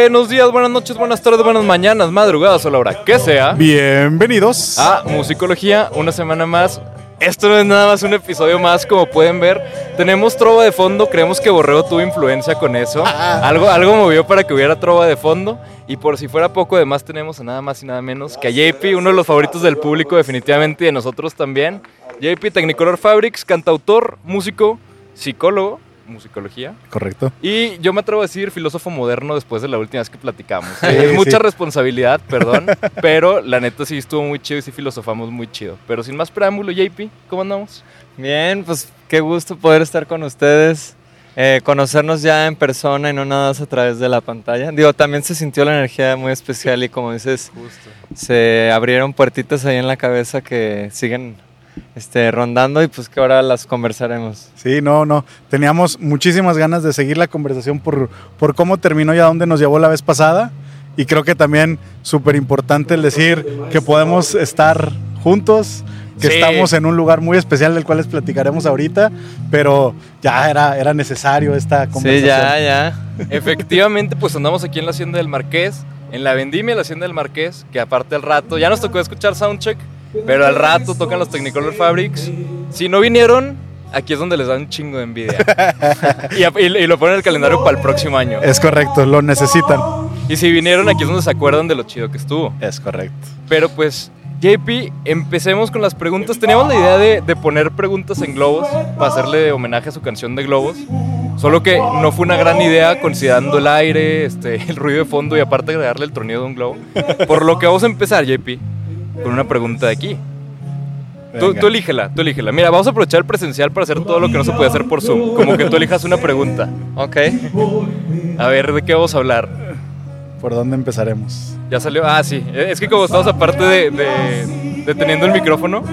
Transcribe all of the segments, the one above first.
Buenos días, buenas noches, buenas tardes, buenas mañanas, madrugadas o la hora que sea. Bienvenidos a Musicología, una semana más. Esto no es nada más un episodio más, como pueden ver. Tenemos trova de fondo, creemos que Borrego tuvo influencia con eso. Algo, algo movió para que hubiera trova de fondo. Y por si fuera poco, además tenemos a nada más y nada menos que a JP, uno de los favoritos del público definitivamente y de nosotros también. JP, Technicolor Fabrics, cantautor, músico, psicólogo musicología. Correcto. Y yo me atrevo a decir filósofo moderno después de la última vez que platicamos. es mucha responsabilidad, perdón, pero la neta sí estuvo muy chido y sí filosofamos muy chido. Pero sin más preámbulo, JP, ¿cómo andamos? Bien, pues qué gusto poder estar con ustedes. Eh, conocernos ya en persona y no nada más a través de la pantalla. Digo, también se sintió la energía muy especial y como dices, se abrieron puertitas ahí en la cabeza que siguen este, rondando y pues que ahora las conversaremos. Sí, no, no. Teníamos muchísimas ganas de seguir la conversación por, por cómo terminó y a dónde nos llevó la vez pasada. Y creo que también súper importante el decir que podemos estar juntos, que estamos en un lugar muy especial del cual les platicaremos ahorita, pero ya era, era necesario esta conversación. Sí, ya, ya. Efectivamente, pues andamos aquí en la Hacienda del Marqués, en la vendimia de la Hacienda del Marqués, que aparte al rato, ya nos tocó escuchar Soundcheck, pero al rato tocan los Technicolor Fabrics. Si no vinieron, aquí es donde les dan un chingo de envidia. y, lo ponen en el calendario para el próximo año. Es correcto, lo necesitan. Y si vinieron, aquí es donde se acuerdan de lo chido que estuvo. Es correcto. Pero pues, JP, empecemos con las preguntas. Teníamos la idea de, poner preguntas en globos para hacerle homenaje a su canción de globos. Solo que no fue una gran idea considerando el aire, este, el ruido de fondo y aparte agregarle el tronido de un globo. Por lo que vamos a empezar, JP con una pregunta de aquí. Tú, tú, elígela, tú elígela. Mira, vamos a aprovechar el presencial para hacer todo lo que no se puede hacer por Zoom. Como que tú elijas una pregunta. Ok. A ver, ¿de qué vamos a hablar? ¿Por dónde empezaremos? Ya salió. Ah, sí. Es que como estamos aparte de, de, teniendo el micrófono.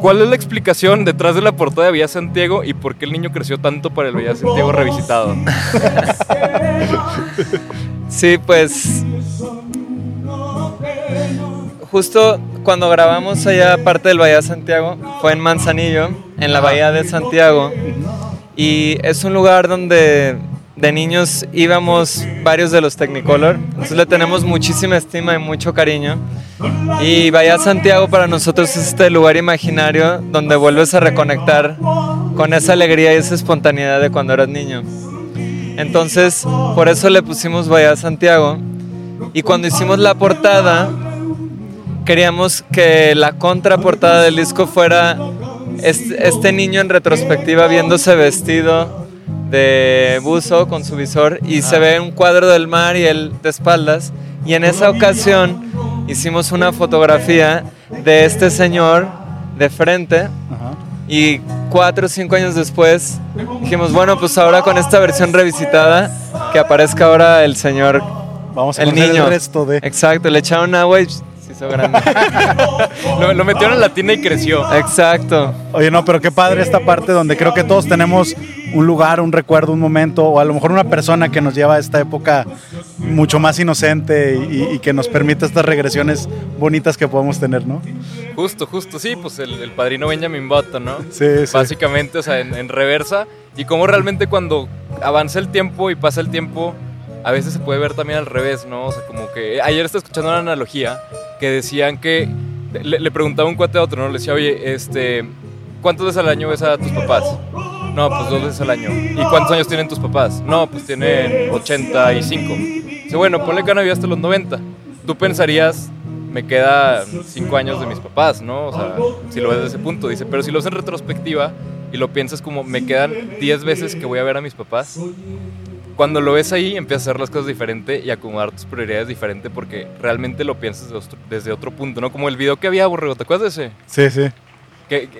¿Cuál es la explicación detrás de la portada de Villa Santiago y por qué el niño creció tanto para el Villa Santiago revisitado? sí, pues justo cuando grabamos allá parte del Bahía de Santiago, fue en Manzanillo, en la Bahía de Santiago. Y es un lugar donde de niños íbamos varios de los Technicolor. Entonces le tenemos muchísima estima y mucho cariño. Y Bahía Santiago para nosotros es este lugar imaginario donde vuelves a reconectar con esa alegría y esa espontaneidad de cuando eras niño. Entonces, por eso le pusimos Bahía Santiago. Y cuando hicimos la portada, queríamos que la contraportada del disco fuera este, niño en retrospectiva viéndose vestido de buzo con su visor y se ve un cuadro del mar y él de espaldas. Y en esa ocasión hicimos una fotografía de este señor de frente y cuatro o cinco años después dijimos, bueno, pues ahora con esta versión revisitada, que aparezca ahora el señor, Vamos a el niño. El resto de... Exacto, le echaron agua y grande. lo, metieron en la tina y creció. Exacto. Oye, no, pero qué padre esta parte donde creo que todos tenemos un lugar, un recuerdo, un momento, o a lo mejor una persona que nos lleva a esta época mucho más inocente y, que nos permite estas regresiones bonitas que podemos tener, ¿no? Justo, justo, sí, pues el, padrino Benjamin Button, ¿no? Sí, sí. Básicamente, o sea, en, en reversa. Y cómo realmente cuando avanza el tiempo y pasa el tiempo, a veces se puede ver también al revés, ¿no? O sea, como que ayer estaba escuchando una analogía que decían que le, preguntaba un cuate a otro, ¿no? Le decía, oye, este, ¿cuántas veces al año ves a tus papás? No, pues dos veces al año. ¿Y cuántos años tienen tus papás? No, pues tienen 85. Dice, bueno, ponle que han hasta los 90. Tú pensarías, me queda 5 años de mis papás, ¿no? O sea, si lo ves desde ese punto. Dice, pero si lo ves en retrospectiva y lo piensas como, me quedan 10 veces que voy a ver a mis papás, cuando lo ves ahí empiezas a hacer las cosas diferente y acomodar tus prioridades diferente porque realmente lo piensas desde otro punto, ¿no? Como el video que había, Borrego, ¿te acuerdas de ese? Sí, sí.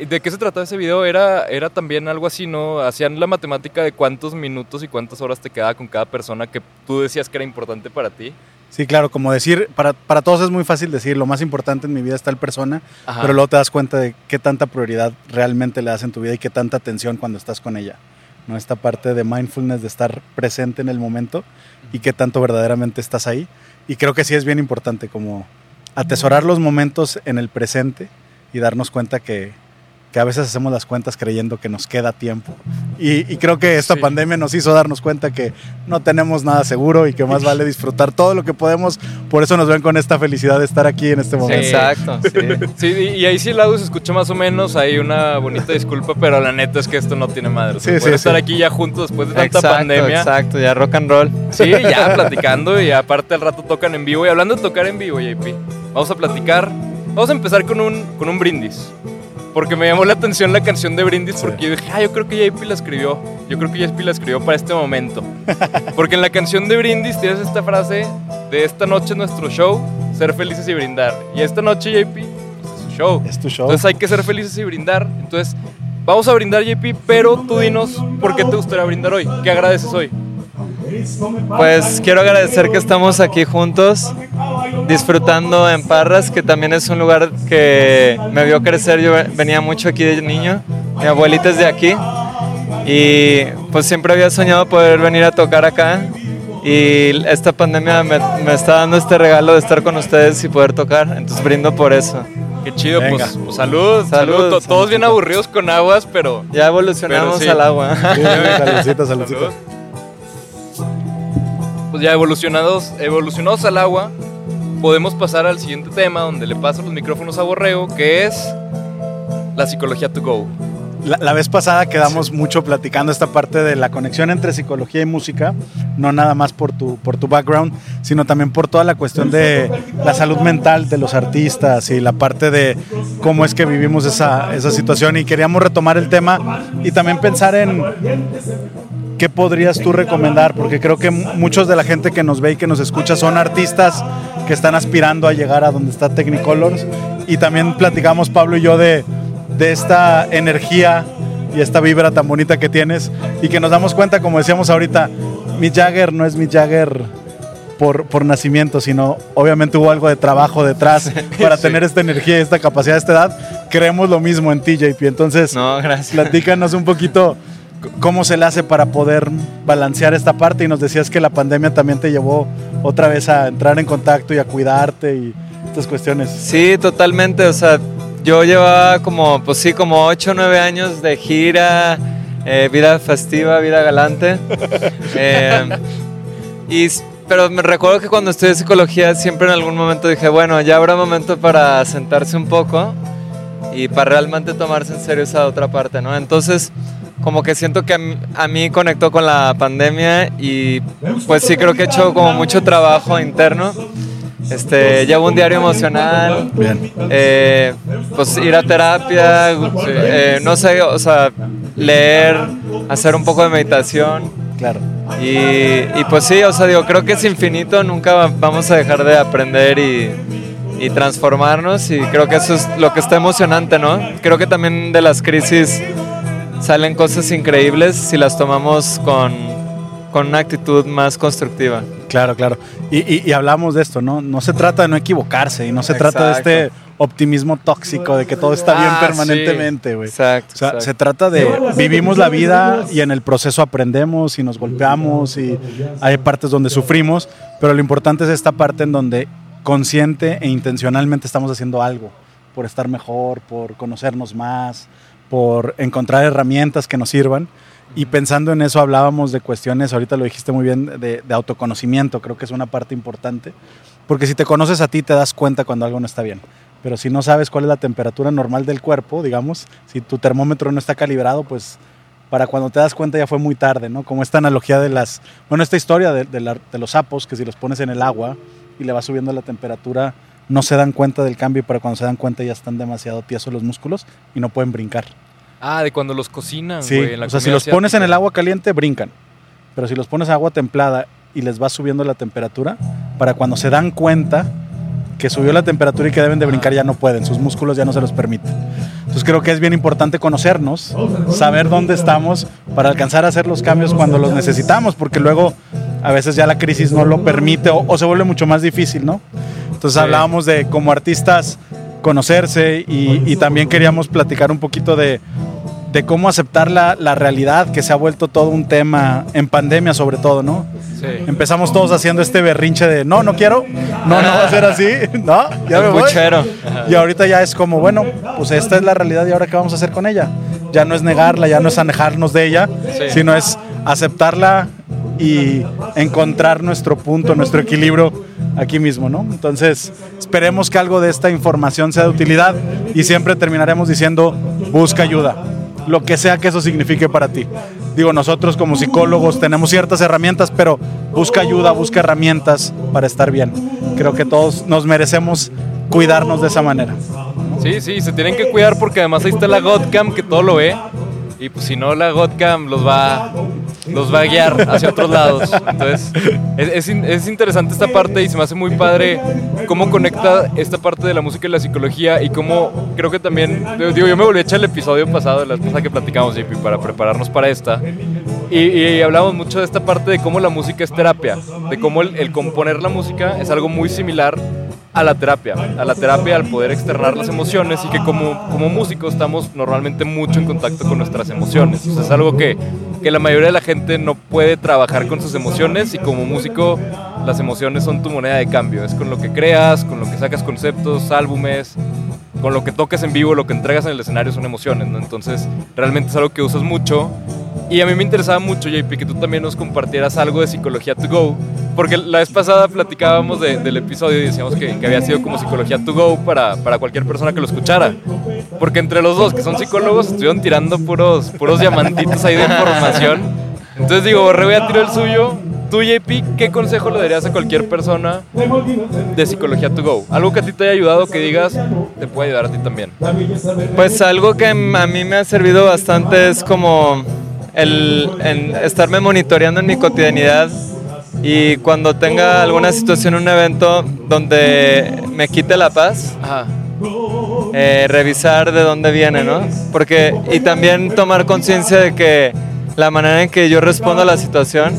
¿De qué se trataba ese video? Era, era también algo así, ¿no? Hacían la matemática de cuántos minutos y cuántas horas te quedaba con cada persona que tú decías que era importante para ti. Sí, claro, como decir, para, para todos es muy fácil decir, lo más importante en mi vida es tal persona, pero luego te das cuenta de qué tanta prioridad realmente le das en tu vida y qué tanta atención cuando estás con ella. ¿No? Esta parte de mindfulness, de estar presente en el momento y qué tanto verdaderamente estás ahí. Y creo que sí es bien importante como atesorar los momentos en el presente y darnos cuenta que, que a veces hacemos las cuentas creyendo que nos queda tiempo. Y, y creo que esta Sí. pandemia nos hizo darnos cuenta que no tenemos nada seguro y que más vale disfrutar todo lo que podemos. Por eso nos ven con esta felicidad de estar aquí en este momento. Exacto, sí. Sí, y ahí sí el audio se escucha más o menos, hay una bonita disculpa, pero la neta es que esto no tiene madre. O sea, Sí, poder sí, estar sí. aquí ya juntos después de tanta Exacto, pandemia. exacto, ya rock and roll. Sí, ya platicando y aparte al rato tocan en vivo. Y hablando de tocar en vivo, JP, vamos a platicar. Vamos a empezar con un, con un brindis. Porque me llamó la atención la canción de brindis Sí. porque yo dije, ah, yo creo que JP la escribió. Yo creo que JP la escribió para este momento. Porque en la canción de brindis tienes esta frase de esta noche es nuestro show, ser felices y brindar. Y esta noche, JP, pues es su show. Es tu show. Entonces hay que ser felices y brindar. Entonces, vamos a brindar, JP, pero tú dinos por qué te gustaría brindar hoy. ¿Qué agradeces hoy? Pues quiero agradecer que estamos aquí juntos, disfrutando en Parras, que también es un lugar que me vio crecer. Yo venía mucho aquí de niño, mi abuelita es de aquí, y pues siempre había soñado poder venir a tocar acá. Y esta pandemia me, me está dando este regalo de estar con ustedes y poder tocar, entonces brindo por eso. Qué chido, Venga. pues, pues, salud, salud. Salud, To- salud, Todos bien aburridos con aguas, pero. Ya evolucionamos Pero sí. al agua. Sí, saludcita, saludcita. Salud. Pues ya evolucionados, evolucionados al agua, podemos pasar al siguiente tema donde le paso los micrófonos a Borrego, que es la psicología to go. La, la vez pasada quedamos mucho platicando esta parte de la conexión entre psicología y música, no nada más por tu, por tu background, sino también por toda la cuestión de la salud mental de los artistas y la parte de cómo es que vivimos esa, esa situación. Y queríamos retomar el tema y también pensar en qué podrías tú recomendar, porque creo que muchos de la gente que nos ve y que nos escucha son artistas que están aspirando a llegar a donde está Technicolors. Y también platicamos, Pablo y yo, de de esta energía y esta vibra tan bonita que tienes y que nos damos cuenta, como decíamos ahorita, Mick Jagger no es Mick Jagger por, por nacimiento, sino obviamente hubo algo de trabajo detrás para Sí. tener esta energía y esta capacidad a esta edad. Creemos lo mismo en ti, JP. Entonces, No, gracias. platícanos un poquito cómo se le hace para poder balancear esta parte y nos decías que la pandemia también te llevó otra vez a entrar en contacto y a cuidarte y estas cuestiones. Sí, totalmente. O sea, yo llevaba como, pues sí, como 8 o 9 años de gira, eh, vida festiva, vida galante. Eh, y, pero me recuerdo que cuando estudié psicología siempre en algún momento dije, bueno, ya habrá momento para sentarse un poco y para realmente tomarse en serio esa otra parte, ¿no? Entonces, como que siento que a mí, a mí conectó con la pandemia y pues sí creo que he hecho como mucho trabajo interno. Este, llevo un diario emocional, Bien. eh, pues ir a terapia, eh, no sé, o sea, leer, hacer un poco de meditación. Claro. Y, y pues sí, o sea, digo, creo que es infinito, nunca va- vamos a dejar de aprender y, y transformarnos y creo que eso es lo que está emocionante, ¿no? Creo que también de las crisis salen cosas increíbles si las tomamos con, con una actitud más constructiva. Claro, claro. Y, y, y hablamos de esto, ¿no? No se trata de no equivocarse y no se trata de Exacto. este optimismo tóxico de que todo está bien Ah, permanentemente, güey. Exacto. O sea, exacto. se trata de vivimos la vida y en el proceso aprendemos y nos golpeamos y hay partes donde sufrimos, pero lo importante es esta parte en donde consciente e intencionalmente estamos haciendo algo por estar mejor, por conocernos más, por encontrar herramientas que nos sirvan. Y pensando en eso hablábamos de cuestiones, ahorita lo dijiste muy bien, de, de autoconocimiento, creo que es una parte importante, porque si te conoces a ti te das cuenta cuando algo no está bien. Pero si no sabes cuál es la temperatura normal del cuerpo, digamos, si tu termómetro no está calibrado, pues para cuando te das cuenta ya fue muy tarde, ¿no? Como esta analogía de las, bueno, esta historia de, de la- de los sapos, que si los pones en el agua y le va subiendo la temperatura, no se dan cuenta del cambio, pero cuando se dan cuenta ya están demasiado tiesos los músculos y no pueden brincar. Ah, de cuando los cocinan, Sí, güey. en la o sea, si los pones en el agua caliente, brincan. Pero si los pones en agua templada y les vas subiendo la temperatura, para cuando se dan cuenta que subió la temperatura y que deben de brincar, ya no pueden, sus músculos ya no se los permiten. Entonces creo que es bien importante conocernos, saber dónde estamos para alcanzar a hacer los cambios cuando los necesitamos, porque luego a veces ya la crisis no lo permite o, o se vuelve mucho más difícil, ¿no? Entonces hablábamos de como artistas conocerse y, y también queríamos platicar un poquito de de cómo aceptar la, la realidad que se ha vuelto todo un tema en pandemia sobre todo, ¿no? Sí. Empezamos todos haciendo este berrinche de no, no quiero, no, no va a ser así, no, ya El me voy. puchero. Y ahorita ya es como, bueno, pues esta es la realidad y ahora qué vamos a hacer con ella. Ya no es negarla, ya no es alejarnos de ella, Sí. sino es aceptarla y encontrar nuestro punto, nuestro equilibrio aquí mismo, ¿no? Entonces, esperemos que algo de esta información sea de utilidad y siempre terminaremos diciendo, busca ayuda, lo que sea que eso signifique para ti. Digo, nosotros como psicólogos tenemos ciertas herramientas, pero busca ayuda, busca herramientas para estar bien. Creo que todos nos merecemos cuidarnos de esa manera. Sí, sí, se tienen que cuidar porque además ahí está la Godcam que todo lo ve. Y pues si no, la Godcam los va, los va a guiar hacia otros lados. Entonces, es, es es interesante esta parte y se me hace muy padre cómo conecta esta parte de la música y la psicología y cómo creo que también, digo, yo me volví a echar el episodio pasado, la cosa que platicamos, JP, para prepararnos para esta. Y, y hablamos mucho de esta parte de cómo la música es terapia, de cómo el, el componer la música es algo muy similar a la terapia, a la terapia al poder externar las emociones y que como, como músicos estamos normalmente mucho en contacto con nuestras emociones. O es algo que, que la mayoría de la gente no puede trabajar con sus emociones y como músico las emociones son tu moneda de cambio. Es con lo que creas, con lo que sacas conceptos, álbumes, con lo que tocas en vivo, lo que entregas en el escenario son emociones, ¿no? Entonces, realmente es algo que usas mucho. Y a mí me interesaba mucho, JP, que tú también nos compartieras algo de psicología to go, porque la vez pasada platicábamos de- del episodio y decíamos que, que había sido como psicología to go para, para cualquier persona que lo escuchara. Porque entre los dos, que son psicólogos, estuvieron tirando puros, puros diamantitos ahí de información. Entonces digo, Borre, voy a tirar el suyo. Tú, JP, ¿qué consejo le darías a cualquier persona de psicología to go? Algo que a ti te haya ayudado, que digas, te puede ayudar a ti también. Pues algo que a mí me ha servido bastante es como el en estarme monitoreando en mi cotidianidad y cuando tenga alguna situación, un evento donde me quite la paz, Ajá. eh, revisar de dónde viene, ¿no? Porque, y también tomar conciencia de que la manera en que yo respondo a la situación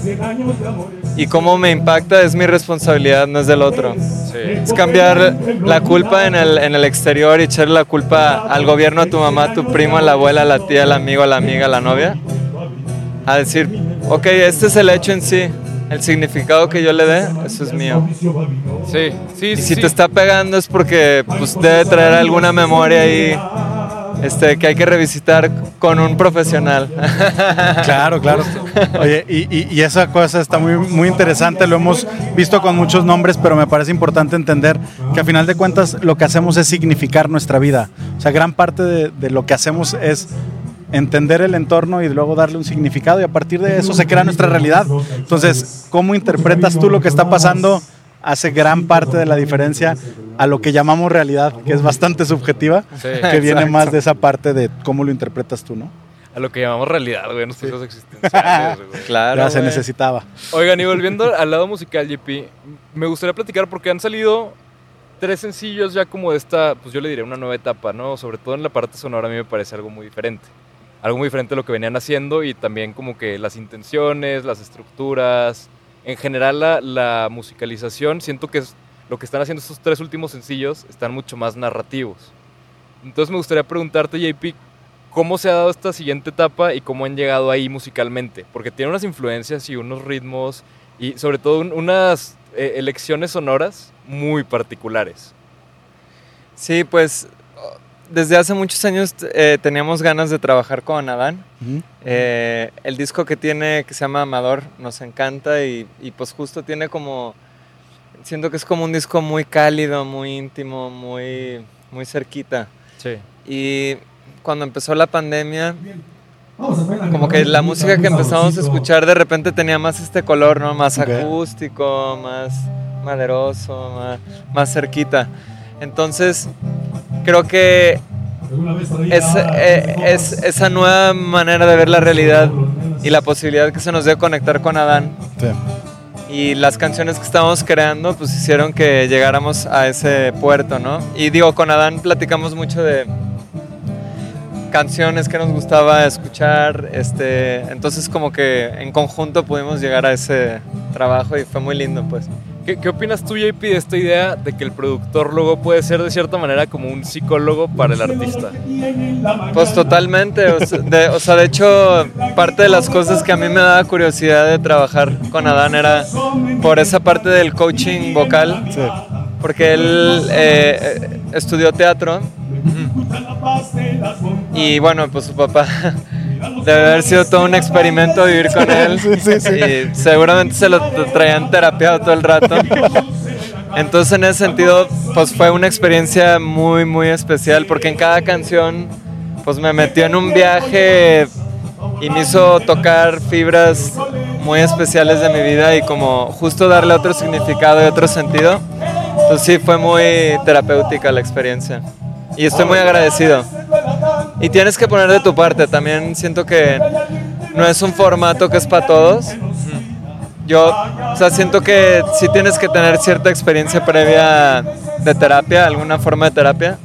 y cómo me impacta es mi responsabilidad, no es del otro. Sí. Es cambiar la culpa en el, en el exterior y echarle la culpa al gobierno, a tu mamá, a tu primo, a la abuela, a la tía, al amigo, a la amiga, a la novia. A decir, ok, este es el hecho en sí. El significado que yo le dé, eso es mío. Sí, sí, Y si sí. te está pegando es porque pues, debe traer alguna memoria ahí este, que hay que revisitar con un profesional. Claro, claro. Oye, y, esa cosa está muy, muy interesante, lo hemos visto con muchos nombres, pero me parece importante entender que a final de cuentas lo que hacemos es significar nuestra vida. O sea, gran parte de lo que hacemos es entender el entorno y luego darle un significado y a partir de eso se crea nuestra realidad. Entonces, ¿cómo interpretas tú lo que está pasando? Hace gran parte de la diferencia a lo que llamamos realidad, que es bastante subjetiva, Sí, que viene exacto. más de esa parte de cómo lo interpretas tú, ¿no? A lo que llamamos realidad, güey, nuestros hijos existenciales, güey. claro. ya se güey. necesitaba. Oigan, y volviendo al lado musical, JP, me gustaría platicar porque han salido tres sencillos ya como de esta, pues yo le diré una nueva etapa, ¿no? Sobre todo en la parte sonora a mí me parece algo muy diferente. Algo muy diferente a lo que venían haciendo y también como que las intenciones, las estructuras, en general la, la musicalización, siento que es, lo que están haciendo estos tres últimos sencillos están mucho más narrativos. Entonces me gustaría preguntarte, JP, ¿cómo se ha dado esta siguiente etapa y cómo han llegado ahí musicalmente? Porque tiene unas influencias y unos ritmos y sobre todo un- unas eh, elecciones sonoras muy particulares. Sí, pues desde hace muchos años eh, teníamos ganas de trabajar con Adán. Ujú. Eh, el disco que tiene, que se llama Amador, nos encanta y, y pues justo tiene como, siento que es como un disco muy cálido, muy íntimo, muy, muy cerquita. Sí. Y cuando empezó la pandemia, como que la música que empezamos a escuchar de repente tenía más este color, ¿no? Más acústico, más maderoso, más, más cerquita. Entonces, creo que es, eh, es esa nueva manera de ver la realidad y la posibilidad que se nos dio conectar con Adán Sí. y las canciones que estábamos creando pues hicieron que llegáramos a ese puerto, ¿no? Y digo, con Adán platicamos mucho de canciones que nos gustaba escuchar, este, entonces como que en conjunto pudimos llegar a ese trabajo y fue muy lindo pues. ¿Qué, qué opinas tú, JP, de esta idea de que el productor luego puede ser de cierta manera como un psicólogo para el artista? Pues totalmente, o sea, de, o sea, de hecho parte de las cosas que a mí me daba curiosidad de trabajar con Adán era por esa parte del coaching vocal, Sí. porque él eh, eh, estudió teatro y bueno, pues su papá debe haber sido todo un experimento vivir con él Sí, sí, sí. y seguramente se lo tra- traían terapiado todo el rato. Entonces en ese sentido, pues fue una experiencia muy, muy especial porque en cada canción, pues me metió en un viaje y me hizo tocar fibras muy especiales de mi vida y como justo darle otro significado y otro sentido. Entonces sí, fue muy terapéutica la experiencia y estoy muy agradecido. Y tienes que poner de tu parte, también siento que no es un formato que es para todos. Yo, o sea, siento que sí tienes que tener cierta experiencia previa de terapia, alguna forma de terapia.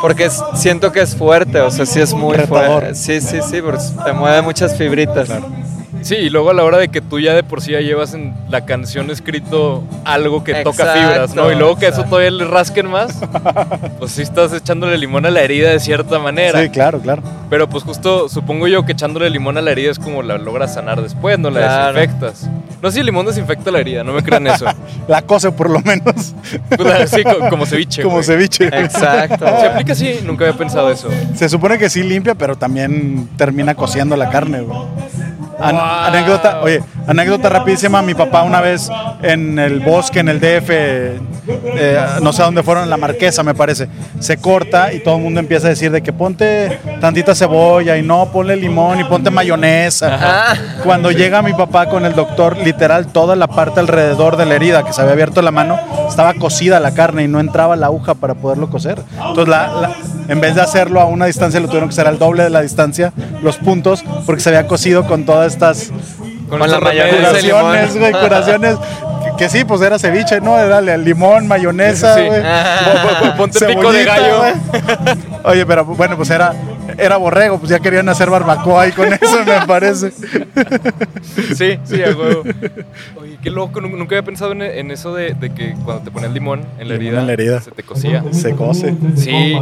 Porque es- siento que es fuerte, o sea, sí es muy Retador. fuerte. Sí, sí, sí, porque te mueve muchas fibritas. Sí, y luego a la hora de que tú ya de por sí ya llevas en la canción escrito algo que toca fibras, ¿no? Y luego que eso exacto. todavía le rasquen más, pues sí estás echándole limón a la herida de cierta manera. Sí, claro, claro. Pero pues justo supongo yo que echándole limón a la herida es como la logras sanar después, no la Claro. desinfectas. No sé si el limón desinfecta la herida, no me crean eso. La cose por lo menos. Pues, sí, co- como ceviche. como ceviche. Exacto. ¿Se aplica así? Nunca había pensado eso. Se supone que sí limpia, pero también termina cociendo la carne, güey. An- Wow. Anécdota, oye, anécdota rapidísima. Mi papá una vez en el bosque, en el DF, eh, no sé a dónde fueron, en la Marquesa me parece, se corta y todo el mundo empieza a decir de que ponte tantita cebolla y no, ponle limón y ponte mayonesa. Ajá. Cuando llega mi papá con el doctor, literal toda la parte alrededor de la herida que se había abierto la mano, estaba cocida la carne y no entraba la aguja para poderlo coser. Entonces, la- la- en vez de hacerlo a una distancia, lo tuvieron que hacer al doble de la distancia, los puntos, porque se había cocido con todas estas Con la esos mayonesa remedios. y limón. curaciones, güey, curaciones. Que, sí, pues era ceviche, ¿no? Era el limón, mayonesa, Sí. güey. Po- po- Ponte pico de gallo. Oye, pero bueno, pues era, era borrego, pues ya querían hacer barbacoa y con eso me parece. Sí, sí, a huevo. Oye, qué loco, nu- nunca había pensado en, en eso de, de que cuando te ponías limón en la Limón herida, en la herida. se te cosía. Se cose. Sí.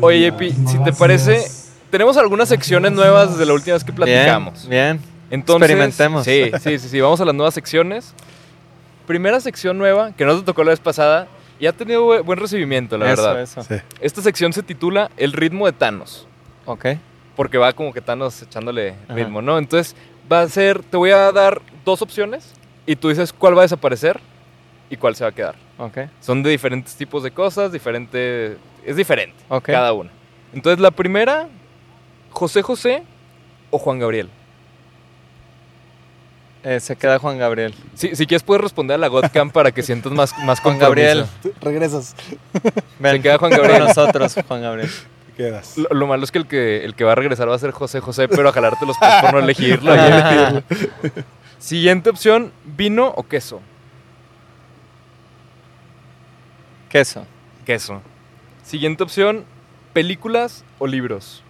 Oye, Epi, si te parece, tenemos algunas secciones nuevas desde la última vez que platicamos. Bien, bien. Entonces, Experimentemos. Sí, sí, sí, sí, vamos a las nuevas secciones. Primera sección nueva, que no te tocó la vez pasada, y ha tenido bu- buen recibimiento, la eso, verdad. eso. Sí. Esta sección se titula El ritmo de Thanos. Ok. porque va como que Thanos echándole Ajá. ritmo, ¿no? Entonces va a ser, te voy a dar dos opciones y tú dices cuál va a desaparecer y cuál se va a quedar. Ok. Son de diferentes tipos de cosas, diferente, es diferente Ok. cada una. Entonces la primera, José José o Juan Gabriel. Eh, se queda Juan Gabriel. Si, si quieres puedes responder a la Godcam para que sientas más, más Juan. Gabriel. Regresas. Ven, Se queda Juan con Gabriel. nosotros, Juan Gabriel. Te quedas. Lo, lo malo es que el, que el que va a regresar va a ser José José, pero a jalarte los pies por no elegirlo. y elegirlo. Siguiente opción, vino o queso. Queso. Queso. Siguiente opción, películas o libros.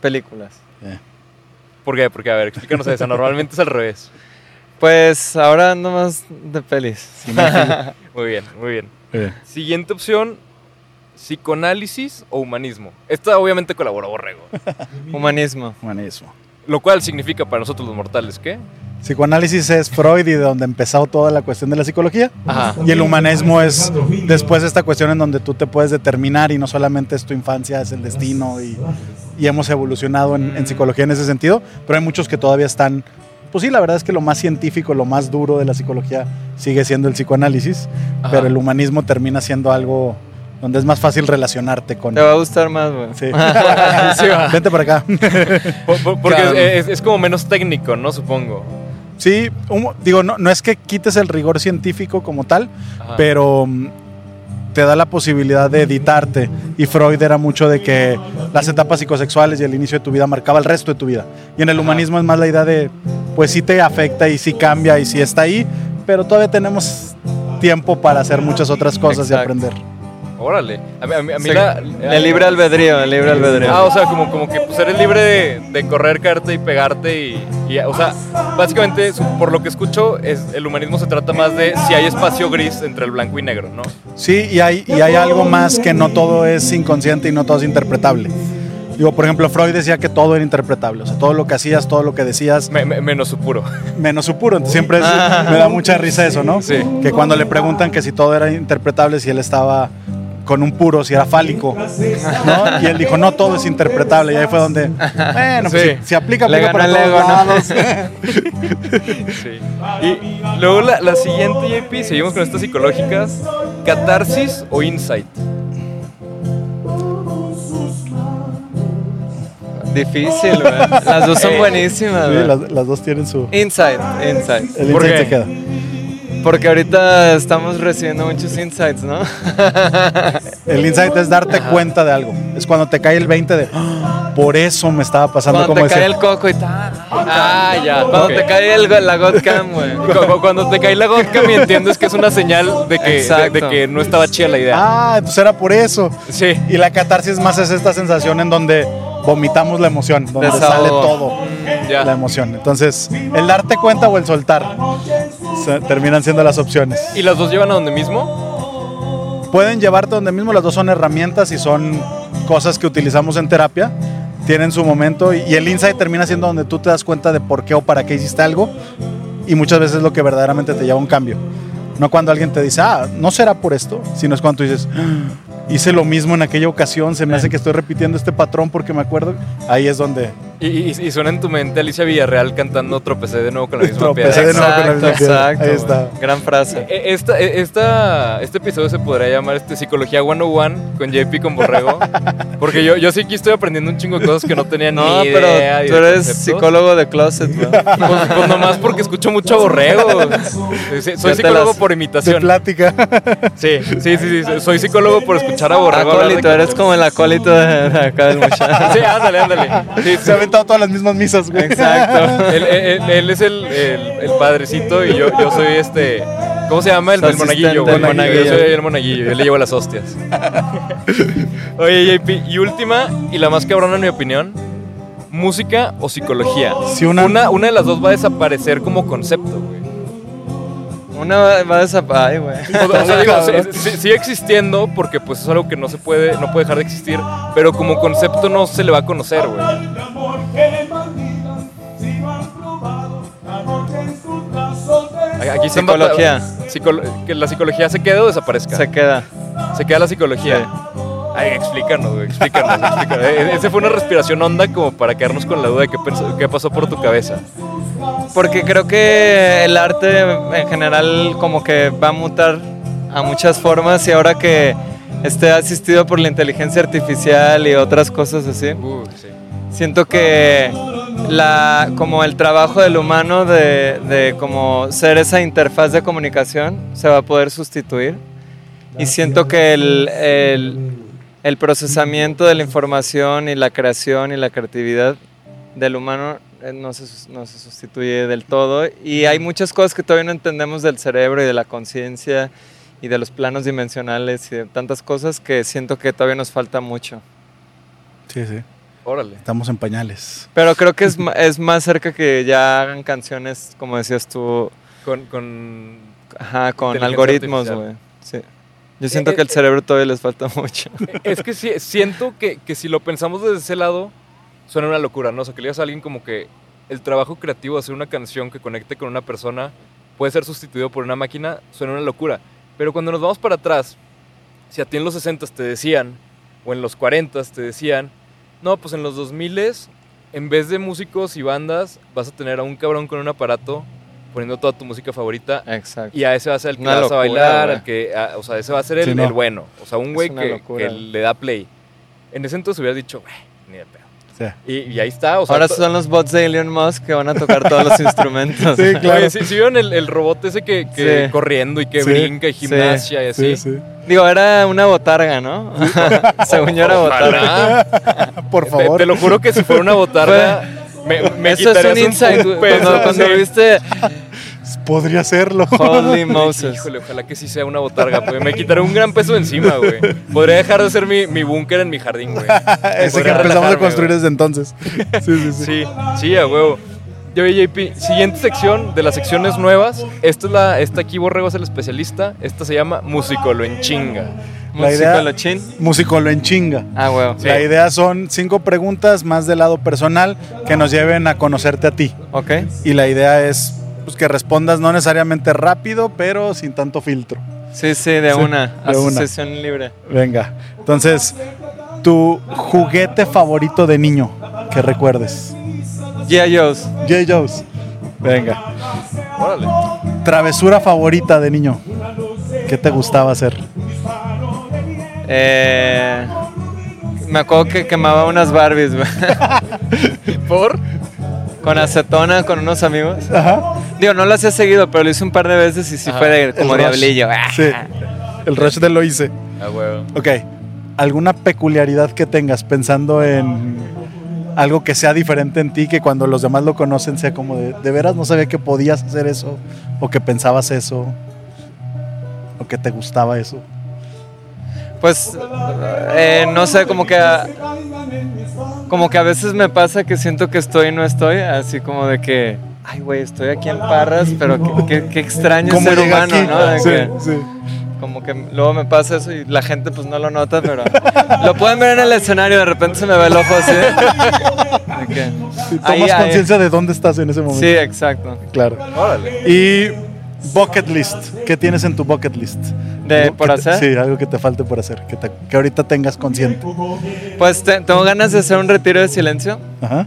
Películas. Eh, ¿Por qué? Porque, a ver, explícanos eso. Normalmente es al revés. Pues ahora ando más de pelis. Muy bien, muy bien. Siguiente opción, psicoanálisis o humanismo. Esta obviamente colaboró Borrego. Humanismo. Buenísimo. Lo cual significa para nosotros los mortales, ¿qué? Psicoanálisis es Freud y de donde empezó toda la cuestión de la psicología. Ajá. Y el humanismo es después esta cuestión en donde tú te puedes determinar y no solamente es tu infancia, es el destino y, y hemos evolucionado en, en psicología en ese sentido, pero hay muchos que todavía están, pues sí, la verdad es que lo más científico, lo más duro de la psicología sigue siendo el psicoanálisis, Ajá. pero el humanismo termina siendo algo donde es más fácil relacionarte con... Te va a gustar más, güey. Sí. Sí. Vente para acá. Por- por- porque Claro. es, es- es como menos técnico, ¿no? Supongo. Sí, un- digo, no, no es que quites el rigor científico como tal, Ajá. pero mm, te da la posibilidad de editarte. Y Freud era mucho de que las etapas psicosexuales y el inicio de tu vida marcaba el resto de tu vida. Y en el Ajá. humanismo es más la idea de, pues sí te afecta y sí cambia y sí está ahí, pero todavía tenemos tiempo para hacer muchas otras cosas y aprender. Órale. A mí, a mí- a mí Sí. la- El libre albedrío, el libre albedrío. Ah, o sea, como, como que pues, eres libre de, de correr, caerte y pegarte y, y, o sea, básicamente, por lo que escucho, es, el humanismo se trata más de si hay espacio gris entre el blanco y negro, ¿no? Sí, y hay, y hay algo más que no todo es inconsciente y no todo es interpretable. Digo, por ejemplo, Freud decía que todo era interpretable, o sea, todo lo que hacías, todo lo que decías, Me- me- menos su puro. menos su puro. Entonces, siempre es- me da mucha risa eso, ¿no? Sí. Que cuando le preguntan que si todo era interpretable, si él estaba con un puro, si era fálico, ¿no? Y él dijo, no, todo es interpretable. Y ahí fue donde, bueno, pues, Sí. si, si aplica, aplica para todos lados. Sí. Y luego la, la siguiente, JP, seguimos con estas psicológicas. ¿Catarsis o insight? Difícil, güey. Las dos son buenísimas, Sí, güey. las, las dos tienen su... Insight, insight. El ¿Por insight qué? se queda. Porque ahorita estamos recibiendo muchos insights, ¿no? El insight es darte cuenta de algo. Es cuando te cae el 20 de, "Ah, por eso me estaba pasando Cuando como te cae el coco y tal. Ah, ya. Cuando te cae el, la Godcam, güey. Cu- cu- Cuando te cae la vodka y entiendes que es una señal de que, de, de que no estaba chida la idea. Ah, entonces era por eso. Sí. Y la catarsis más es esta sensación en donde vomitamos la emoción, donde Desahogo. sale todo Mm, ya. la emoción. Entonces, el darte cuenta o el soltar terminan siendo las opciones. ¿Y las dos llevan a donde mismo? Pueden llevarte donde mismo, las dos son herramientas y son cosas que utilizamos en terapia. Tienen su momento y, el insight termina siendo donde tú te das cuenta de por qué o para qué hiciste algo y muchas veces es lo que verdaderamente te lleva a un cambio. No cuando alguien te dice, ah, no será por esto, sino es cuando tú dices, "Ah, hice lo mismo en aquella ocasión, se me hace que estoy repitiendo este patrón porque me acuerdo. Ahí es donde Y, y- y suena en tu mente Alicia Villarreal cantando Tropecé de nuevo con la misma Tropecé piedra. de nuevo con la Exacto, misma piedra. exacto. Ahí está. Gran frase. E- Esta, e- esta, este episodio se podría llamar este, Psicología 101 con JP con Borrego. Porque yo, yo sí aquí estoy aprendiendo un chingo de cosas que no tenía No, ni pero idea. y tú de eres conceptos. psicólogo de closet, güey. Pues, pues nomás porque escucho mucho a Borrego. Sí, sí, Soy psicólogo por de imitación. plática. Sí, sí, sí, sí. Soy psicólogo por escuchar a Borrego. de Acólito, eres conceptos. como el acólito de, de acá del muchacho. Sí, ándale, ándale. Sí, ha aventado todas las mismas misas, güey. Exacto. Él, él- él es el, el- el padrecito y yo, yo soy este. ¿Cómo se llama? El, Su el monaguillo. el monaguillo. Yo soy el monaguillo. Yo le llevo las hostias. Oye, JP, y última, y la más cabrona en mi opinión: música o psicología. Si una- una, una de las dos va a desaparecer como concepto, güey. Una va a desaparecer. Güey. O, sea, digo, sí- sí- sigue existiendo porque pues es algo que no se puede, no puede dejar de existir, pero como concepto no se le va a conocer, güey. Aquí Psicología. psicolo- que la psicología se quede o desaparezca. Se queda. Se queda la psicología. Ay, explícanos, güey, explícanos, explícanos. E- Ese fue una respiración honda como para quedarnos con la duda de qué, pasó por tu cabeza. Porque creo que el arte en general como que va a mutar a muchas formas y ahora que esté asistido por la inteligencia artificial y otras cosas así, Uh, sí. siento que la, como el trabajo del humano de, de como ser esa interfaz de comunicación se va a poder sustituir. Y siento que el, el, el procesamiento de la información y la creación y la creatividad del humano eh, no se, no se sustituye del todo. Y hay muchas cosas que todavía no entendemos del cerebro y de la conciencia y de los planos dimensionales y de tantas cosas que siento que todavía nos falta mucho. Sí, sí. Órale. Estamos en pañales. Pero creo que es, es más cerca que ya hagan canciones, como decías tú, Con, con ajá, con algoritmos, güey. Yo siento Eh, que el eh, cerebro todavía les falta mucho. Es que sí, siento que, que si lo pensamos desde ese lado, suena una locura, ¿no? O sea, que le digas a alguien como que el trabajo creativo de hacer una canción que conecte con una persona puede ser sustituido por una máquina, suena una locura. Pero cuando nos vamos para atrás, si a ti en los 60 te decían, o en los 40 te decían, no, pues en los 2000 en vez de músicos y bandas, vas a tener a un cabrón con un aparato poniendo toda tu música favorita Exacto. y a ese va a ser el que Una vas a locura, bailar, güey. el que, a- o sea, ese va a ser el, Sí, no. el bueno. O sea, un güey que, que le da play. En ese entonces hubieras dicho, güey, ni de pedo. Sí. Y, y ahí está, o sea. Ahora son los bots de Elon Musk que van a tocar todos los instrumentos. Sí, claro. Oye, ¿sí, sí vieron el, el robot ese que, que Sí. corriendo y que Sí, brinca y sí, gimnasia y así? Sí, sí. Digo, era una botarga, ¿no? Según yo era botarga. Ojalá. Por Te, favor. te lo juro que si fuera una botarga, me, me Eso es un insight, un Cuando, cuando sí. viste Podría serlo. Holy Moses. Híjole, ojalá que sí sea una botarga, pues me quitaré un gran peso de encima, güey. Podría dejar de ser mi, mi búnker en mi jardín, güey. Ese que empezamos a construir güey. desde entonces. Sí, sí, sí. Sí, sí, a huevo. Yo, JP, siguiente sección de las secciones nuevas. Esta es la, esta aquí Borrego es el especialista. Esta se llama Musicolo en chinga. La idea- lochín. Musicolo en chinga. Ah, huevo. Sí. La idea son cinco preguntas más del lado personal que nos lleven a conocerte a ti. Ok. Y la idea es pues, que respondas no necesariamente rápido, pero sin tanto filtro. Sí, sí, de Sí, una. de una. Asociación libre. Venga. Entonces, tu juguete favorito de niño que recuerdes. G.I. Joe's. J. Joe's. Venga. Órale. Travesura favorita de niño. ¿Qué te gustaba hacer? Eh, me acuerdo que quemaba unas Barbies. ¿Por? Con acetona, con unos amigos. Ajá. Digo, no lo hacía seguido, pero lo hice un par de veces y sí Ajá. fue de- como El diablillo. Ah. Sí. El rush de lo hice. A huevo. Ok. ¿Alguna peculiaridad que tengas pensando en algo que sea diferente en ti, que cuando los demás lo conocen sea como de, de veras no sabía que podías hacer eso, o que pensabas eso, o que te gustaba eso? Pues, eh, no sé, como que a, como que a veces me pasa que siento que estoy y no estoy, así como de que, ay, güey, estoy aquí en Parras, pero qué, qué- qué extraño ¿Cómo ser humano, aquí? ¿no? De Sí, que- sí. como que luego me pasa eso y la gente pues no lo nota, pero lo pueden ver en el escenario, de repente se me ve el ojo así. de que- Sí, ahí- Tomas conciencia de dónde estás en ese momento. Sí, exacto. Claro. Órale. Y bucket list. ¿Qué tienes en tu bucket list? ¿De por te- hacer? sí, algo que te falte por hacer, que, te- que ahorita tengas consciente. Pues te- tengo ganas de hacer un retiro de silencio. Ajá.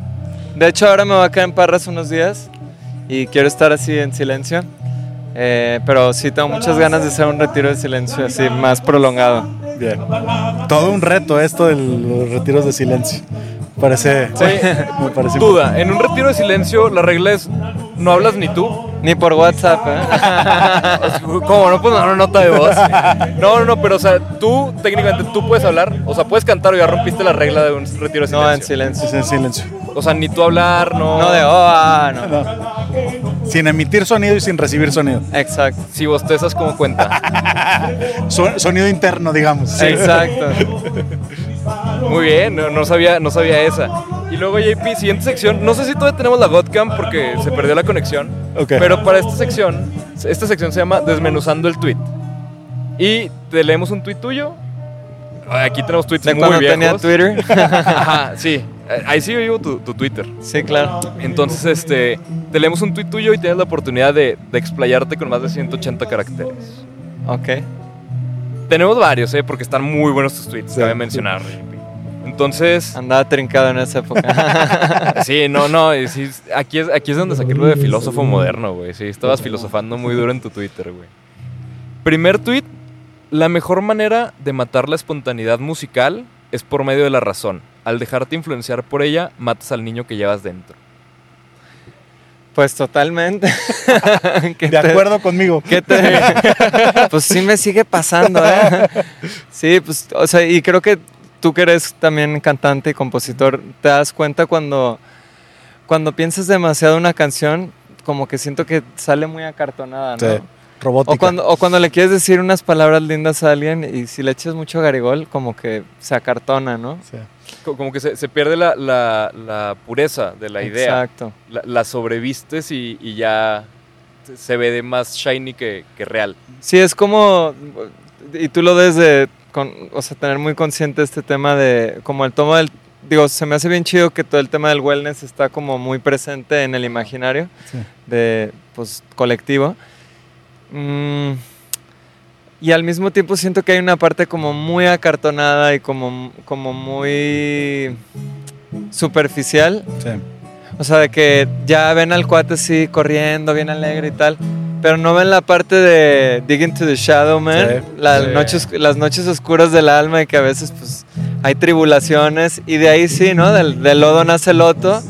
De hecho, ahora me voy a quedar en Parras unos días y quiero estar así en silencio. Eh, pero sí tengo muchas ganas de hacer un retiro de silencio así más prolongado. Bien. Todo un reto esto de los retiros de silencio. Parece. Sí. me parece Duda, en un retiro de silencio la regla es no hablas ni tú. Ni por WhatsApp, ¿eh? ¿Cómo? No puedo dar una nota de voz. No, no, no, pero o sea, tú técnicamente tú puedes hablar, o sea, puedes cantar o ya rompiste la regla de un retiro de silencio. No, en silencio. Es en silencio. O sea, ni tú hablar, no. No de, oh, ah, no. No. Sin emitir sonido y sin recibir sonido. Exacto. Si bostezas como cuenta. So- sonido interno, digamos. Exacto. Muy bien, no, no sabía, no sabía esa. Y luego JP, siguiente sección. No sé si todavía tenemos la Godcam porque se perdió la conexión. Ok. Pero para esta sección, esta sección se llama Desmenuzando el tweet. Y te leemos un tweet tuyo. Aquí tenemos tweets De muy cuando viejos. tenía Twitter. Ajá, sí. Ahí sí vivo tu, tu Twitter. Sí, claro. Entonces, este, te leemos un tweet tuyo y tienes la oportunidad de, de explayarte con más de 180 caracteres. Ok. Tenemos varios, ¿eh? Porque están muy buenos tus tweets, Sí, cabe sí. mencionar. Entonces, Andaba trincado en esa época. sí, no, no, y sí, aquí, es, aquí es donde saqué lo de filósofo moderno, güey. Sí, estabas filosofando muy duro en tu Twitter, güey. Primer tweet, la mejor manera de matar la espontaneidad musical es por medio de la razón. Al dejarte influenciar por ella, matas al niño que llevas dentro. Pues totalmente. ¿Qué De te- acuerdo conmigo. ¿Qué te- pues sí me sigue pasando, ¿eh? Sí, pues, o sea, y creo que tú que eres también cantante y compositor, te das cuenta cuando, cuando piensas demasiado una canción, como que siento que sale muy acartonada, ¿no? Sí, robótica. O cuando, o cuando le quieres decir unas palabras lindas a alguien y si le echas mucho garigol, como que se acartona, ¿no? Sí. Co- Como que se, se pierde la, la- la pureza de la idea. Exacto. La, la sobrevistes y, y ya se- ve de más shiny que, que real. Sí, es como, y tú lo debes de, con- o sea, tener muy consciente este tema de, como el tomo del, digo, se me hace bien chido que todo el tema del wellness está como muy presente en el imaginario Sí. de, pues, colectivo. Mm, y al mismo tiempo siento que hay una parte como muy acartonada y como, como muy superficial Sí. o sea, de que ya ven al cuate así corriendo, bien alegre y tal. Pero no ven la parte de Dig into the Shadow, man. Sí, las, sí. Noches, las noches oscuras del alma y que a veces pues hay tribulaciones. Y de ahí sí, ¿no? Del, del lodo nace el loto.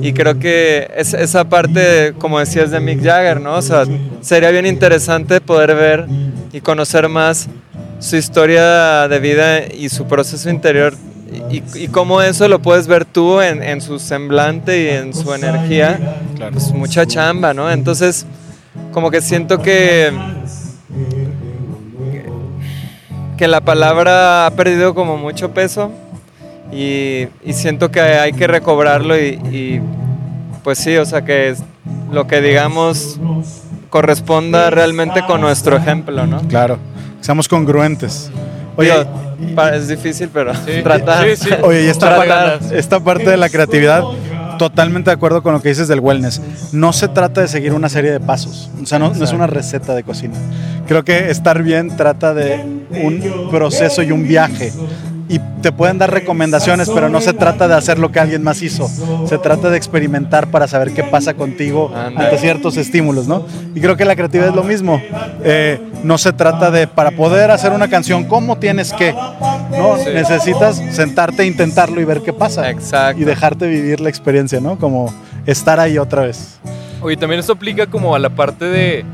Y creo que es, esa parte, como decías, de Mick Jagger, ¿no? O sea, sería bien interesante poder ver y conocer más su historia de vida y su proceso interior y, y cómo eso lo puedes ver tú en, en su semblante y en su energía, Claro. pues mucha chamba, ¿no? Entonces, como que siento que que la palabra ha perdido como mucho peso y, y siento que hay que recobrarlo y, y, pues sí, o sea que lo que digamos corresponda realmente con nuestro ejemplo, ¿no? Claro, seamos congruentes. Oye, es difícil, pero Sí, tratar. sí, sí. Oye, y esta, Tratar. parte, esta parte de la creatividad, totalmente de acuerdo con lo que dices del wellness. No se trata de seguir una serie de pasos, o sea, no, no es una receta de cocina. Creo que estar bien trata de un proceso y un viaje. Y te pueden dar recomendaciones, pero no se trata de hacer lo que alguien más hizo. Se trata de experimentar para saber qué pasa contigo ante ciertos estímulos, ¿no? Y creo que la creatividad es lo mismo. Eh, no se trata de, para poder hacer una canción, ¿cómo tienes que? No, Sí. necesitas sentarte e intentarlo y ver qué pasa. Exacto. Y dejarte vivir la experiencia, ¿no? Como estar ahí otra vez. Oye, también esto aplica como a la parte de,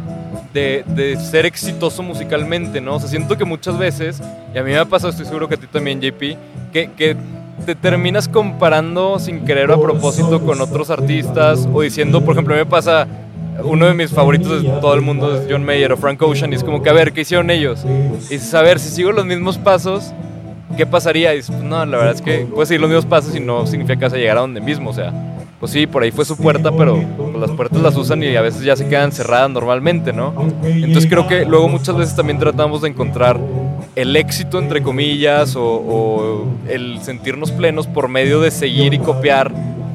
de, de ser exitoso musicalmente, ¿no? O sea, siento que muchas veces, y a mí me ha pasado, estoy seguro que a ti también, JP, que, que te terminas comparando sin querer a propósito con otros artistas o diciendo, por ejemplo, a mí me pasa, uno de mis favoritos de todo el mundo es John Mayer o Frank Ocean, y es como que, a ver, ¿qué hicieron ellos? Y ver, si sigo los mismos pasos, ¿qué pasaría? Y no, la verdad es que puedes seguir los mismos pasos y no significa que vas a llegar a donde mismo, o sea, pues sí, por ahí fue su puerta, pero las puertas las usan y a veces ya se quedan cerradas normalmente, ¿no? Entonces creo que luego muchas veces también tratamos de encontrar el éxito, entre comillas, o, o el sentirnos plenos por medio de seguir y copiar,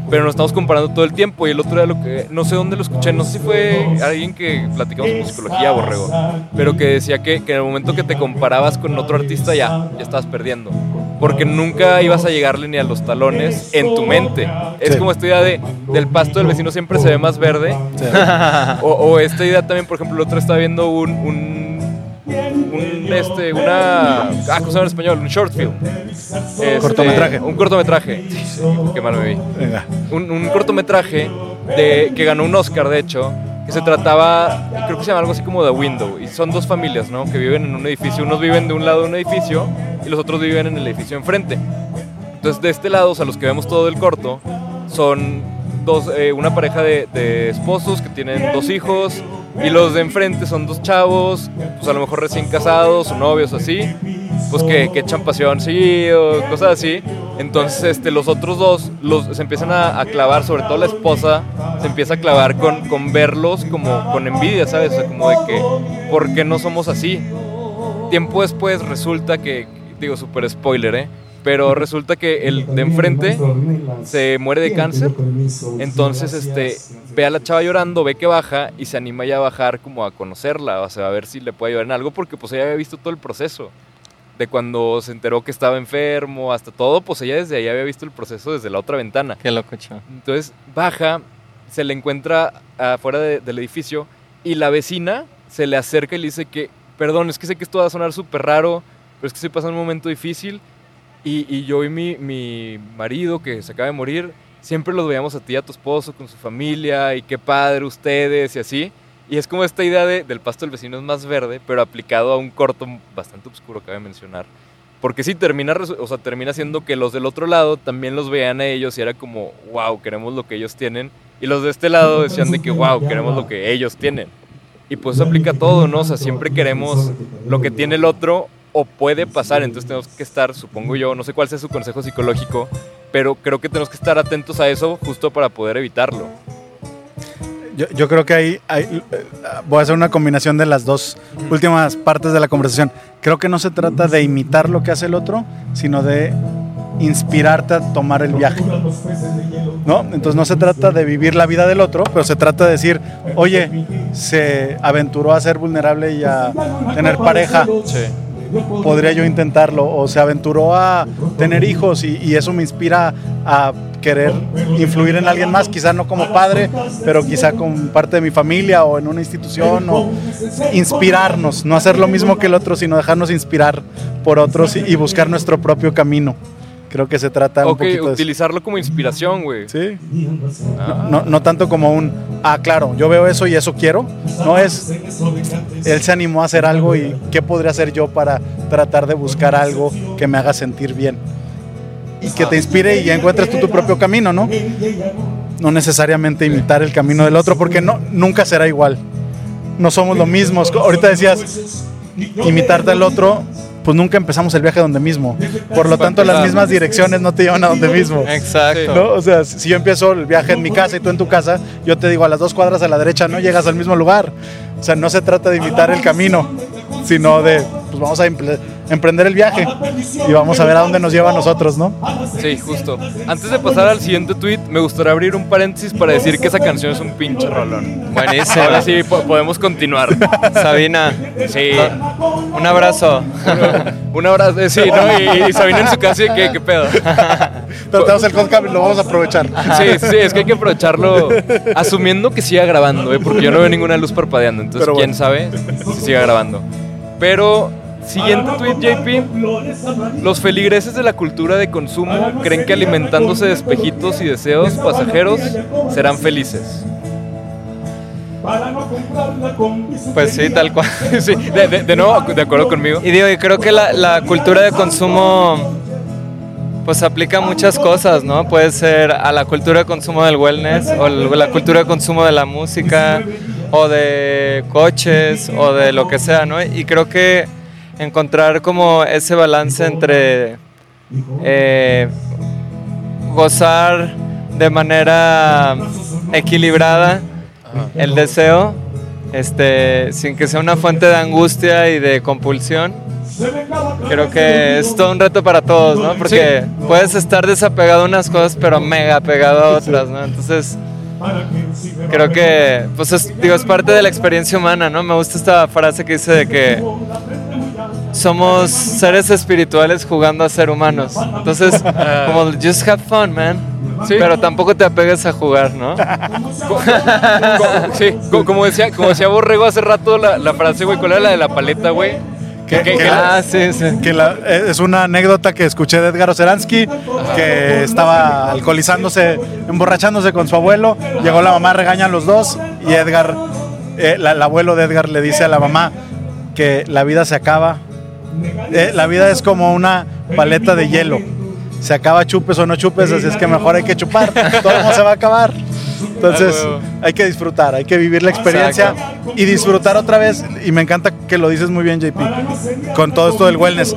pero nos estamos comparando todo el tiempo. Y el otro día, lo que, no sé dónde lo escuché, no sé si fue alguien que platicamos con psicología, Borrego, pero que decía que, que en el momento que te comparabas con otro artista ya, ya estabas perdiendo. Porque nunca ibas a llegarle ni a los talones en tu mente. Es Sí. como esta idea de, del pasto del vecino siempre se ve más verde. O, o esta idea también, por ejemplo, el otro estaba viendo un, un, un, este, una, ah, ¿cómo se llama en español? Un short film. Este, Cortometraje. Un cortometraje. Qué mal me vi. Venga. Un, un cortometraje de, que ganó un Oscar, de hecho, que se trataba, creo que se llama algo así como The Window, y son dos familias, ¿no? Que viven en un edificio, unos viven de un lado de un edificio y los otros viven en el edificio enfrente. Entonces, de este lado, o sea, los que vemos todo el corto, son dos, eh, una pareja de, de esposos que tienen dos hijos, y los de enfrente son dos chavos, pues a lo mejor recién casados o novios así, pues que, que echan pasión seguido, cosas así. Entonces, este, los otros dos los, se empiezan a, a clavar, sobre todo la esposa, se empieza a clavar con, con verlos como con envidia, ¿sabes? O sea, como de que, ¿por qué no somos así? Tiempo después resulta que, digo, súper spoiler, ¿eh? Pero resulta que el de enfrente se muere de cáncer. Entonces, este, ve a la chava llorando, ve que baja y se anima ya a bajar como a conocerla, o sea, a ver si le puede ayudar en algo, porque pues ella había visto todo el proceso. De cuando se enteró que estaba enfermo hasta todo, pues ella desde ahí había visto el proceso desde la otra ventana. Qué loco, chaval. Entonces baja, se le encuentra afuera de- del edificio y la vecina se le acerca y le dice que, perdón, es que sé que esto va a sonar súper raro, pero es que estoy pasando un momento difícil y, y yo y mi, mi marido que se acaba de morir, siempre los veíamos a ti y a tu esposo con su familia y qué padre ustedes y así. Y es como esta idea de, del pasto del vecino es más verde, pero aplicado a un corto bastante oscuro, cabe mencionar. Porque sí, termina, o sea, termina siendo que los del otro lado también los veían a ellos y era como, wow, queremos lo que ellos tienen. Y los de este lado decían de que, wow, queremos lo que ellos tienen. Y pues aplica todo, ¿no? O sea, siempre queremos lo que tiene el otro o puede pasar. Entonces tenemos que estar, supongo yo, no sé cuál sea su consejo psicológico, pero creo que tenemos que estar atentos a eso justo para poder evitarlo. Yo, yo creo que ahí, ahí, eh, voy a hacer una combinación de las dos últimas partes de la conversación. Creo que no se trata de imitar lo que hace el otro, sino de inspirarte a tomar el viaje. ¿No? Entonces no se trata de vivir la vida del otro, pero se trata de decir, oye, se aventuró a ser vulnerable y a tener pareja, Sí. Podría yo intentarlo, o se aventuró a tener hijos y, eso me inspira a querer influir en alguien más, quizá no como padre, pero quizá como parte de mi familia o en una institución, o inspirarnos, no hacer lo mismo que el otro, sino dejarnos inspirar por otros y buscar nuestro propio camino. Creo que se trata un Ok, poquito de utilizarlo como inspiración, güey. Sí, Ah. no, no tanto como un, ah, claro, yo veo eso y eso quiero. No es, él se animó a hacer algo y qué podría hacer yo para tratar de buscar algo que me haga sentir bien. Y que te inspire y ya encuentres tú tu propio camino, ¿no? No necesariamente imitar el camino del otro porque no, nunca será igual. no somos lo mismo. Ahorita decías, imitarte al otro, pues nunca empezamos el viaje donde mismo. Por lo tanto, las mismas direcciones no te llevan a donde mismo. Exacto. ¿no? O sea, si yo empiezo el viaje en mi casa y tú en tu casa, yo te digo a las dos cuadras a la derecha, no llegas al mismo lugar. O sea, no se trata de imitar el camino, sino de, pues vamos a emprender el viaje y vamos a ver a dónde nos lleva a nosotros, ¿no? Sí, justo. Antes de pasar al siguiente tweet, me gustaría abrir un paréntesis para decir que esa canción es un pinche rolón. Buenísimo. Ahora sí, podemos continuar. Sabina. Sí. Un abrazo. un abrazo, sí, ¿no? Y, Sabina en su casa, ¿qué, qué pedo? tenemos el podcast y lo vamos a aprovechar. Sí, sí, es que hay que aprovecharlo asumiendo que siga grabando, ¿eh? porque yo no veo ninguna luz parpadeando, entonces quién sabe si siga grabando. Pero Siguiente tweet, JP. Los feligreses de la cultura de consumo creen que alimentándose de espejitos y deseos pasajeros serán felices. Pues sí, tal cual. sí, de, nuevo, de acuerdo conmigo. Y digo, y creo que la, la cultura de consumo pues aplica muchas cosas, ¿no? Puede ser a la cultura de consumo del wellness o la cultura de consumo de la música o de coches o de lo que sea, ¿no? Y creo que encontrar como ese balance entre eh, gozar de manera equilibrada el deseo, este, sin que sea una fuente de angustia y de compulsión. Creo que es todo un reto para todos, ¿no? Porque puedes estar desapegado a unas cosas, pero mega apegado a otras, ¿no? Entonces, creo que, pues, es, digo, es parte de la experiencia humana, ¿no? Me gusta esta frase que dice de que somos seres espirituales jugando a ser humanos. Entonces, ah. como just have fun, man. Pero tampoco te apegues a jugar, ¿no? sí, como decía, como decía Borrego hace rato la, frase, güey, ¿cuál era la de la paleta, güey? Que, que, ah, sí, sí. que eh, es una anécdota que escuché de Edgar Oceransky, que estaba alcoholizándose, emborrachándose con su abuelo, llegó la mamá, regaña a los dos y Edgar, eh, el abuelo de Edgar le dice a la mamá que la vida se acaba eh, la vida es como una paleta de hielo. Se acaba chupes o no chupes, así es que mejor hay que chupar. Todo no se va a acabar. Entonces hay que disfrutar, hay que vivir la experiencia y disfrutar otra vez. Y me encanta que lo dices muy bien, JP, con todo esto del wellness.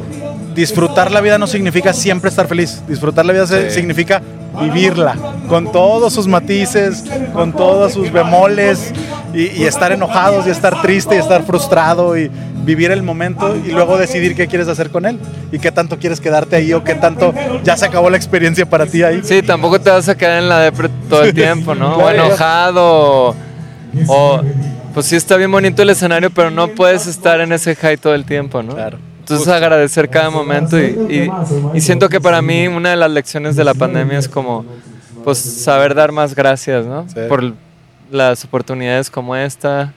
Disfrutar la vida no significa siempre estar feliz. Disfrutar la vida significa vivirla con todos sus matices, con todos sus bemoles y, estar enojados y estar triste y estar frustrado y vivir el momento y luego decidir qué quieres hacer con él y qué tanto quieres quedarte ahí o qué tanto ya se acabó la experiencia para ti ahí. Sí, tampoco te vas a quedar en la depre todo el tiempo, ¿no? O enojado o, pues sí está bien bonito el escenario, pero no puedes estar en ese high todo el tiempo, ¿no? Claro. Entonces agradecer cada momento y, y, siento que para mí una de las lecciones de la pandemia es como pues saber dar más gracias, ¿no? Por las oportunidades como esta,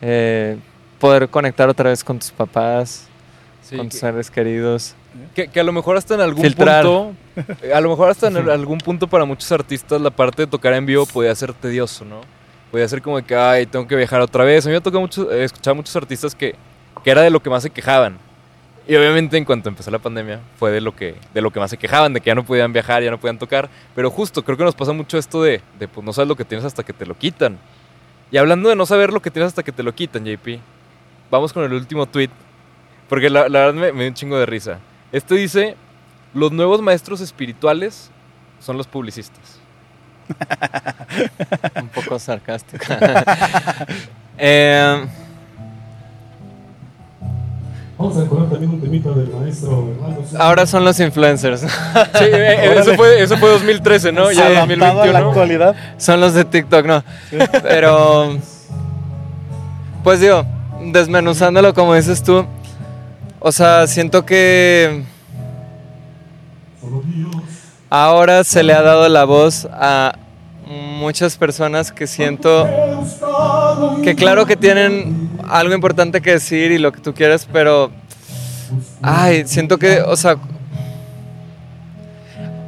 eh, poder conectar otra vez con tus papás, con tus seres queridos. Que, a lo mejor hasta en algún punto, a lo mejor hasta en algún punto para muchos artistas la parte de tocar en vivo podía ser tedioso, ¿no? Podía ser como que, ay, tengo que viajar otra vez. A mí me tocó mucho, he escuchado a muchos artistas que, que era de lo que más se quejaban. Y obviamente en cuanto empezó la pandemia fue de lo que de lo que más se quejaban, de que ya no podían viajar, ya no podían tocar. Pero justo creo que nos pasa mucho esto de, de pues no sabes lo que tienes hasta que te lo quitan. Y hablando de no saber lo que tienes hasta que te lo quitan, JP, vamos con el último tweet. Porque la, verdad me, me dio un chingo de risa. Este dice, los nuevos maestros espirituales son los publicistas. un poco sarcástico. eh, Vamos a recordar también un temita del maestro Ahora son los influencers. sí, eh, eh, eso, fue, eso fue 2013, ¿no? Ya 2021. la actualidad. Son los de TikTok, ¿no? Pero, pues digo, desmenuzándolo como dices tú, o sea, siento que ahora se le ha dado la voz a muchas personas que siento que claro que tienen algo importante que decir y lo que tú quieres, pero ay, siento que, o sea,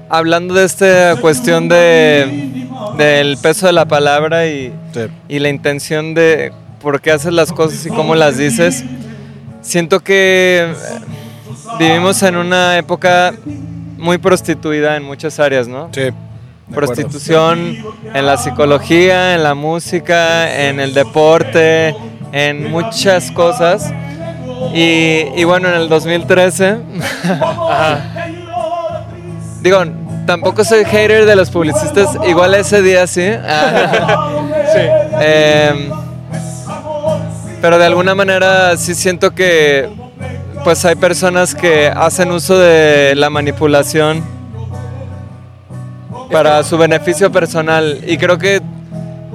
hablando de esta cuestión de del peso de la palabra y, y la intención de por qué haces las cosas y cómo las dices, siento que vivimos en una época muy prostituida en muchas áreas, ¿no? Sí. Prostitución en la psicología, en la música, en el deporte, en muchas cosas. Y, bueno, en el 2013, digo, tampoco soy hater de los publicistas, igual ese día sí. Em, pero de alguna manera sí siento que pues hay personas que hacen uso de la manipulación para su beneficio personal y creo que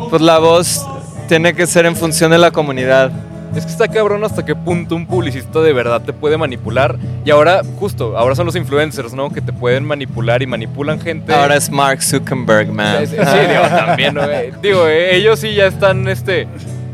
pues la voz tiene que ser en función de la comunidad. Es que está cabrón hasta qué punto un publicista de verdad te puede manipular. Y ahora, justo, ahora son los influencers, ¿no? Que te pueden manipular y manipulan gente. Ahora es Mark Zuckerberg, man. Sí, sí, digo, también, ¿no? Eh, Digo, eh, ellos sí ya están, este...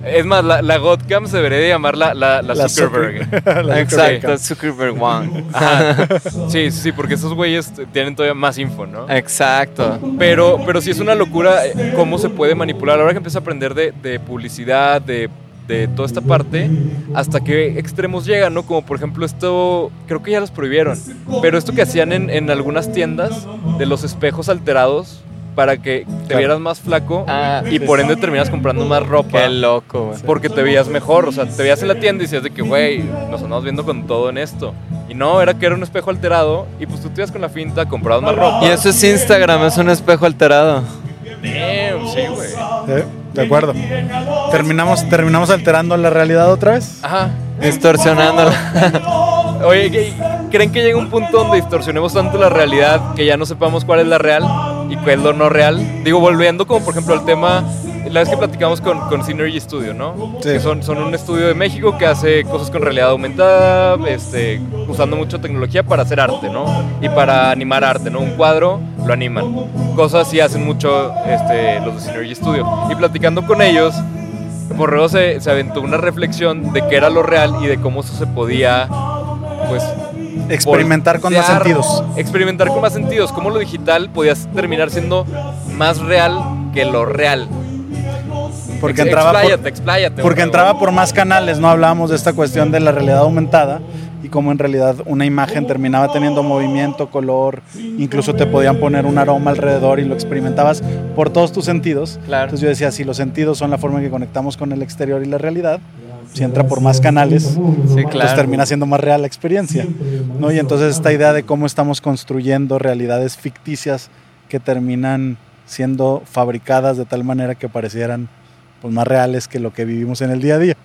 Es más, la, la Godcam se debería de llamar la, la, la La Zuckerberg. Zucker- Exacto, Zuckerberg One. Ajá. Sí, sí, porque esos güeyes tienen todavía más info, ¿no? Exacto. Pero, pero sí es una locura eh, cómo se puede manipular. Ahora que empiezo a aprender de, de publicidad, de, de toda esta parte, hasta qué extremos llegan, ¿no? Como por ejemplo esto, creo que ya los prohibieron, pero esto que hacían en, en algunas tiendas de los espejos alterados para que te Claro. vieras más flaco Ah, y por ende terminas comprando más ropa. Qué loco, güey. Porque te veías mejor, o sea, te veías en la tienda y decías de que, güey, nos andamos viendo con todo en esto. Y no, era que era un espejo alterado y pues tú te ibas con la finta, comprabas más ropa. Y eso es Instagram, es un espejo alterado. Damn, sí, güey. Eh, De acuerdo. Terminamos, terminamos alterando la realidad otra vez. Ajá. Distorsionándola. Oye, ¿qué- ¿creen que llega un punto donde distorsionemos tanto la realidad que ya no sepamos cuál es la real y cuál es lo no real? Digo, volviendo como por ejemplo al tema, la vez que platicamos con, con Synergy Studio, ¿no? Sí. Que son, son un estudio de México que hace cosas con realidad aumentada, este, usando mucha tecnología para hacer arte, ¿no? Y para animar arte, ¿no? Un cuadro lo animan. Cosas así hacen mucho este, los de Synergy Studio. Y platicando con ellos, Borrego se, se aventó una reflexión de qué era lo real y de cómo eso se podía, pues, Experimentar con más sentidos. Experimentar con más sentidos. Cómo lo digital podía terminar siendo más real que lo real. Porque Ex- entraba por, expláyate, expláyate, porque entraba por más canales, no hablábamos de esta cuestión de la realidad aumentada y cómo en realidad una imagen terminaba teniendo movimiento, color, incluso te podían poner un aroma alrededor y lo experimentabas por todos tus sentidos. Claro. Entonces yo decía, si los sentidos son la forma en que conectamos con el exterior y la realidad, si entra por más canales, Sí, pues termina siendo más real la experiencia. ¿no? Y entonces esta idea de cómo estamos construyendo realidades ficticias que terminan siendo fabricadas de tal manera que parecieran pues, más reales que lo que vivimos en el día a día.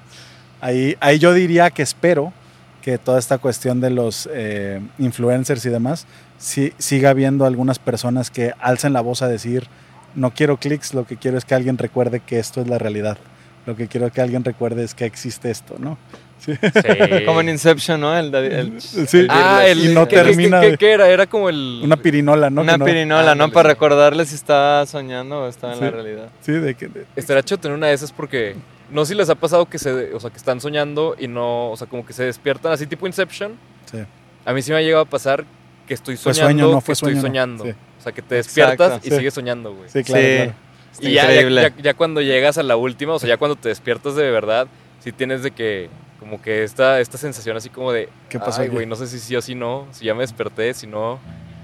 Ahí, ahí yo diría que espero que toda esta cuestión de los eh, influencers y demás sí, siga habiendo algunas personas que alcen la voz a decir no quiero clics, lo que quiero es que alguien recuerde que esto es la realidad. Lo que quiero que alguien recuerde es que existe esto, ¿no? Sí. Sí. Como en Inception, ¿no? El, el- Sí. Ah, el, y no ¿qué- qué- termina qué- de- qué era? Era como el... una pirinola, ¿no? una Que no- pirinola, ¿no? Ándale. Para recordarle si estaba soñando o estaba en la realidad. Sí, de que de- Estará chido tener una de esas porque no sé si les ha pasado que se, o sea, que están soñando y no, o sea, como que se despiertan así tipo Inception. sí. A mí sí me ha llegado a pasar que estoy Fue soñando, sueño, no que fue estoy sueño, no. soñando. Sí. O sea, que te despiertas Exacto. y Sí. sigues soñando, güey. Sí, claro, Sí. claro. Está Y ya, ya, ya- cuando llegas a la última, o sea, ya cuando te despiertas de verdad, sí tienes de que, como que esta, esta sensación así como de, ¿Qué pasó ay, güey, no sé si sí o si no, si ya me desperté, si no.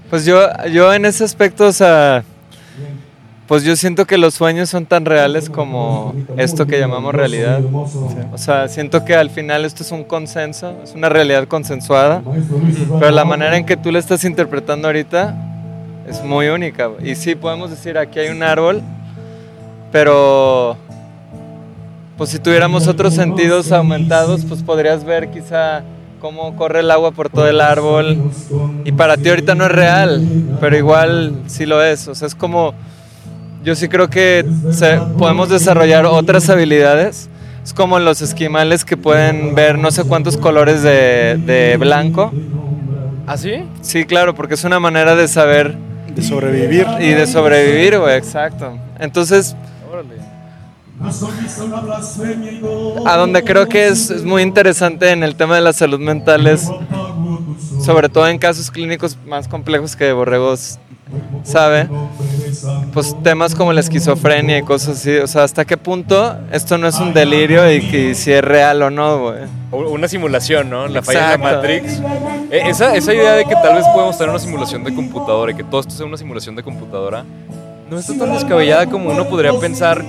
Pues yo, yo en ese aspecto, o sea, pues yo siento que los sueños son tan reales como esto que llamamos realidad. O sea, siento que al final esto es un consenso, es una realidad consensuada, pero la manera en que tú la estás interpretando ahorita es muy única. Y sí, podemos decir, aquí hay un árbol, pero pues si tuviéramos otros sentidos aumentados, pues podrías ver quizá cómo corre el agua por todo el árbol. Y para ti ahorita no es real, pero igual sí lo es. O sea, es como, yo sí creo que se- podemos desarrollar otras habilidades. Es como los esquimales que pueden ver no sé cuántos colores de, de blanco. ¿Ah, sí? Sí, claro, porque es una manera de saber De sobrevivir. y de sobrevivir, güey, exacto. Entonces, Órale. a donde creo que es, es muy interesante en el tema de la salud mental es, sobre todo en casos clínicos más complejos que Borregos sabe, pues temas como la esquizofrenia y cosas así, o sea, hasta qué punto esto no es un delirio y que si es real o no, güey. Una simulación, ¿no? La falla la Exacto. Matrix. Eh, esa, esa idea de que tal vez podemos tener una simulación de computadora y que todo esto sea una simulación de computadora, no está tan descabellada como uno podría pensar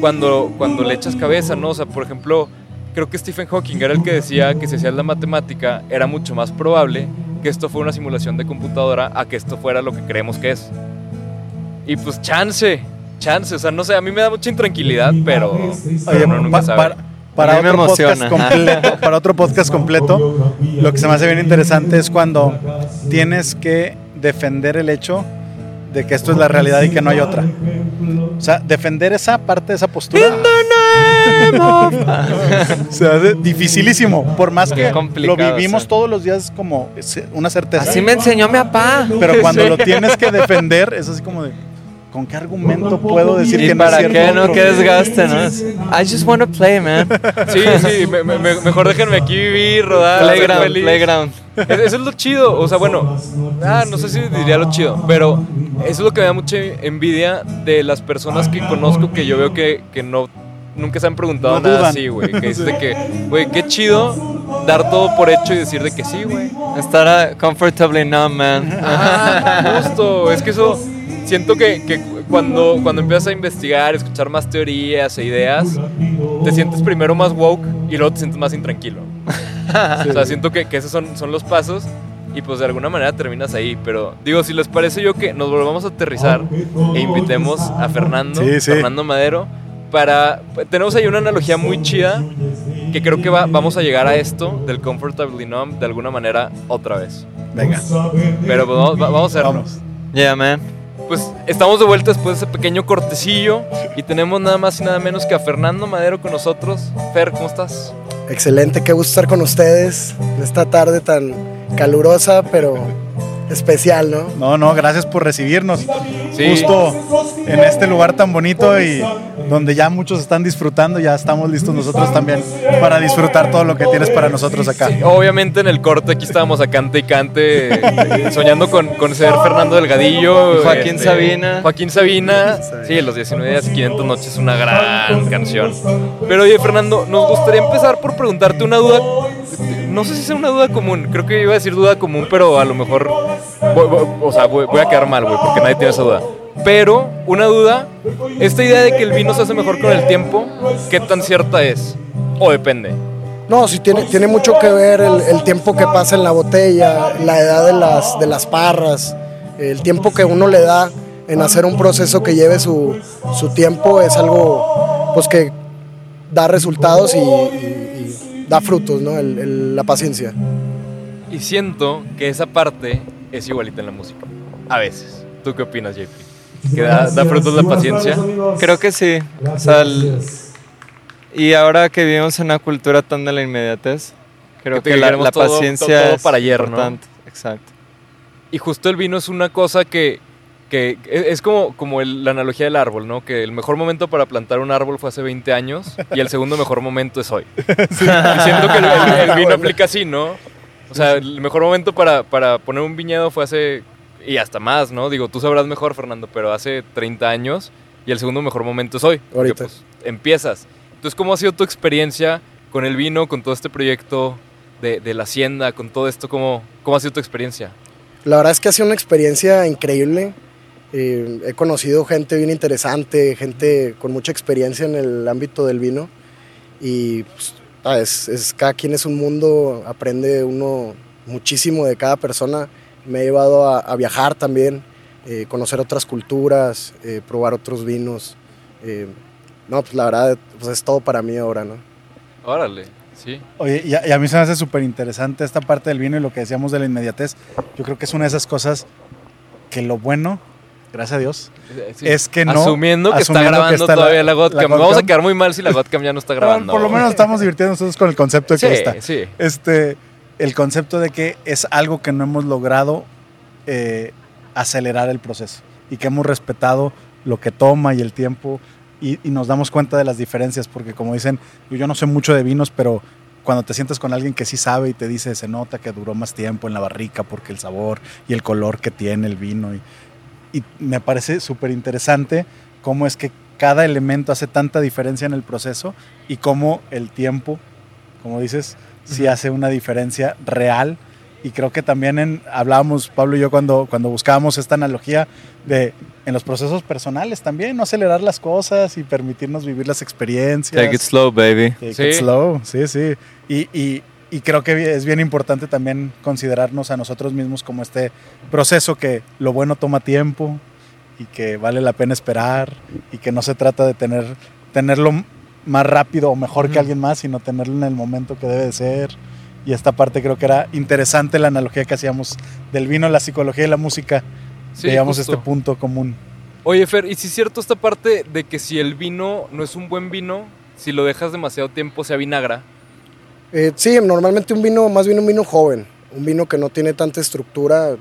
cuando, cuando le echas cabeza, ¿no? O sea, por ejemplo, creo que Stephen Hawking era el que decía que si hacías la matemática era mucho más probable que esto fuera una simulación de computadora a que esto fuera lo que creemos que es. Y pues chance, chance, o sea, no sé, a mí me da mucha intranquilidad, pero, Oye, uno nunca pa- sabe. para, para A mí me otro podcast emociona. completo, para otro podcast completo, lo que se me hace bien interesante es cuando tienes que defender el hecho de que esto es la realidad y que no hay otra. O sea, defender esa parte de esa postura se hace dificilísimo. Por más que lo vivimos todos los días como ce- una certeza. Así me enseñó mi papá. Pero cuando lo tienes que defender, es así como de. ¿Con qué argumento puedo decir ¿Y que no es para qué no? ¿Qué desgaste, no? I just wanna play, man. Sí, sí, me- me- me- mejor déjenme aquí vivir, rodar, Playground, feliz. playground. Es- Eso es lo chido, o sea, bueno, ah, no sé si diría lo chido, pero eso es lo que me da mucha envidia de las personas que conozco que yo veo que, que no, nunca se han preguntado No nada así, güey. Que es de que, güey, qué chido dar todo por hecho y decir de que sí, güey. Estar comfortably numb, man. Ah, justo, es que eso siento que, que cuando, cuando empiezas a investigar, escuchar más teorías e ideas, te sientes primero más woke y luego te sientes más intranquilo. O sea, siento que, que esos son, son los pasos y pues de alguna manera terminas ahí. Pero digo, si les parece yo que nos volvamos a aterrizar e invitemos a Fernando, Sí, sí. Fernando Madero, para... Tenemos ahí una analogía muy chida que creo que va- vamos a llegar a esto del Comfortably Numb de alguna manera otra vez. Venga, Pero pues, vamos, va- vamos a hacerlo. Yeah, man. Pues estamos de vuelta después de ese pequeño cortecillo y tenemos nada más y nada menos que a Fernando Madero con nosotros. Fer, ¿cómo estás? Excelente, qué gusto estar con ustedes en esta tarde tan calurosa, pero especial, ¿no? No, no, gracias por recibirnos. Sí. Justo en este lugar tan bonito y donde ya muchos están disfrutando, ya estamos listos nosotros también para disfrutar todo lo que tienes para nosotros acá. Sí, obviamente en el corte aquí estábamos a cante y cante, soñando con, con ser Fernando Delgadillo. este, Joaquín Sabina. Joaquín Sabina. Sí, Los 19 días y 500 noches es una gran canción. Pero oye, Fernando, nos gustaría empezar por preguntarte una duda. No sé si sea una duda común, creo que iba a decir duda común, pero a lo mejor, voy- o sea, voy, a quedar mal, güey, porque nadie tiene esa duda. Pero una duda, esta idea de que el vino se hace mejor con el tiempo, ¿qué tan cierta es? O depende. No, sí tiene, tiene mucho que ver el, tiempo que pasa en la botella, la edad de las, de las parras, el tiempo que uno le da en hacer un proceso que lleve su, su tiempo es algo pues que da resultados y da frutos, ¿no? El- el- la paciencia. Y siento que esa parte es igualita en la música. A veces. ¿Tú qué opinas, JP? ¿Que da, da frutos la paciencia? Creo que sí. O sea, el- y ahora que vivimos en una cultura tan de la inmediatez, creo Que que, la, la todo- paciencia todo es para ayer, ¿no? importante. Exacto. Y justo el vino es una cosa que, que es como, como el- la analogía del árbol, ¿no? Que el mejor momento para plantar un árbol fue hace 20 años y el segundo mejor momento es hoy. Y siento que el, el- el vino aplica así, ¿no? O sea, el mejor momento para, para poner un viñedo fue hace, y hasta más, ¿no? Digo, tú sabrás mejor, Fernando, pero hace 30 años y el segundo mejor momento es hoy. porque, Ahorita. pues, empiezas. Entonces, ¿cómo ha sido tu experiencia con el vino, con todo este proyecto de, de la hacienda, con todo esto? ¿Cómo, ¿Cómo ha sido tu experiencia? La verdad es que ha sido una experiencia increíble. Eh, he conocido gente bien interesante, gente con mucha experiencia en el ámbito del vino. Y pues, ah, es, es- cada quien es un mundo, aprende uno muchísimo de cada persona. Me ha llevado a, a viajar también, eh, conocer otras culturas, eh, probar otros vinos. Eh, no, pues la verdad pues, es todo para mí ahora, ¿no? Órale, sí. Oye, y a, y a mí se me hace súper interesante esta parte del vino y lo que decíamos de la inmediatez. Yo creo que es una de esas cosas que lo bueno, gracias a Dios, Sí. es que no. Asumiendo que asumiendo está grabando está todavía la, Godcam. Vamos a quedar muy mal si la Godcam ya no está grabando. Por lo menos estamos divirtiendo nosotros con el concepto de que Sí, está. sí. Este, el concepto de que es algo que no hemos logrado eh, acelerar el proceso y que hemos respetado lo que toma y el tiempo y, y nos damos cuenta de las diferencias porque como dicen, yo, yo no sé mucho de vinos, pero cuando te sientas con alguien que sí sabe y te dice, se nota que duró más tiempo en la barrica porque el sabor y el color que tiene el vino. Y, y me parece súper interesante cómo es que cada elemento hace tanta diferencia en el proceso y cómo el tiempo, como dices, sí hace una diferencia real y creo que también en, hablábamos, Pablo y yo, cuando, cuando buscábamos esta analogía de en los procesos personales también, no acelerar las cosas y permitirnos vivir las experiencias. Take it slow, baby. Take Sí. it slow, sí, sí. Y, y- y creo que es bien importante también considerarnos a nosotros mismos como este proceso que lo bueno toma tiempo y que vale la pena esperar y que no se trata de tener, tenerlo más rápido o mejor que alguien más, sino tenerlo en el momento que debe de ser. Y esta parte creo que era interesante la analogía que hacíamos del vino, la psicología y la música. Sí, justo. este punto común. Oye, Fer, ¿y si es cierto esta parte de que si el vino no es un buen vino, si lo dejas demasiado tiempo se avinagra? Eh, sí, normalmente un vino, más bien un vino joven, un vino que no tiene tanta estructura,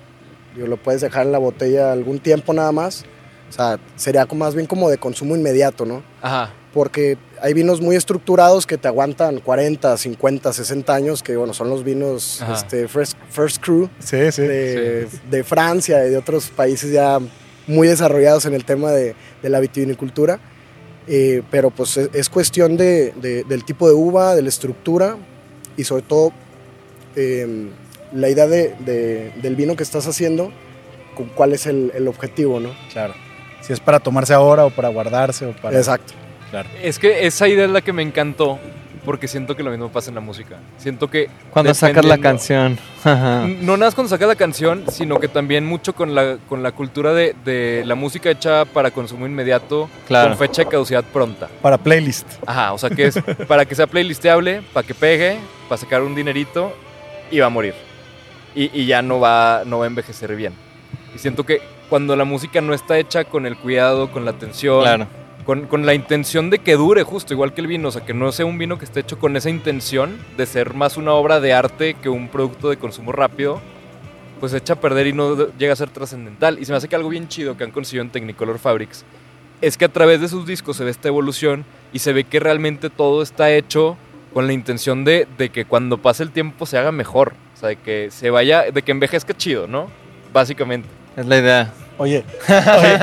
digo, lo puedes dejar en la botella algún tiempo nada más. O sea, sería más bien como de consumo inmediato, ¿no? Ajá. Porque hay vinos muy estructurados que te aguantan 40, 50, 60 años, que bueno, son los vinos Ajá. este, first, first Crew Sí, sí. de, de Francia y de otros países ya muy desarrollados en el tema de, de la vitivinicultura. Eh, pero pues es, es cuestión de, de- del tipo de uva, de la estructura y sobre todo eh, la idea de- de- del vino que estás haciendo, con cuál es el, el objetivo, ¿no? Claro. Si es para tomarse ahora o para guardarse o para... Exacto. Claro. Es que esa idea es la que me encantó, porque siento que lo mismo pasa en la música. Siento que... Cuando sacas la canción. Ajá. No nada más cuando sacas la canción, sino que también mucho con la, con la cultura de, de la música hecha para consumo inmediato, Claro. con fecha de caducidad pronta. Para playlist. Ajá, o sea que es para que sea playlisteable, para que pegue, para sacar un dinerito y va a morir. Y, y ya no va, no va a envejecer bien. Y siento que cuando la música no está hecha con el cuidado, con la atención, Claro. Con, con la intención de que dure justo, igual que el vino, o sea, que no sea un vino que esté hecho con esa intención de ser más una obra de arte que un producto de consumo rápido, pues se echa a perder y no llega a ser trascendental. Y se me hace que algo bien chido que han conseguido en Technicolor Fabrics es que a través de sus discos se ve esta evolución y se ve que realmente todo está hecho con la intención de, de que cuando pase el tiempo se haga mejor, o sea, de que se vaya, de que envejezca chido, ¿no? Básicamente. Es la idea. Oye, oye,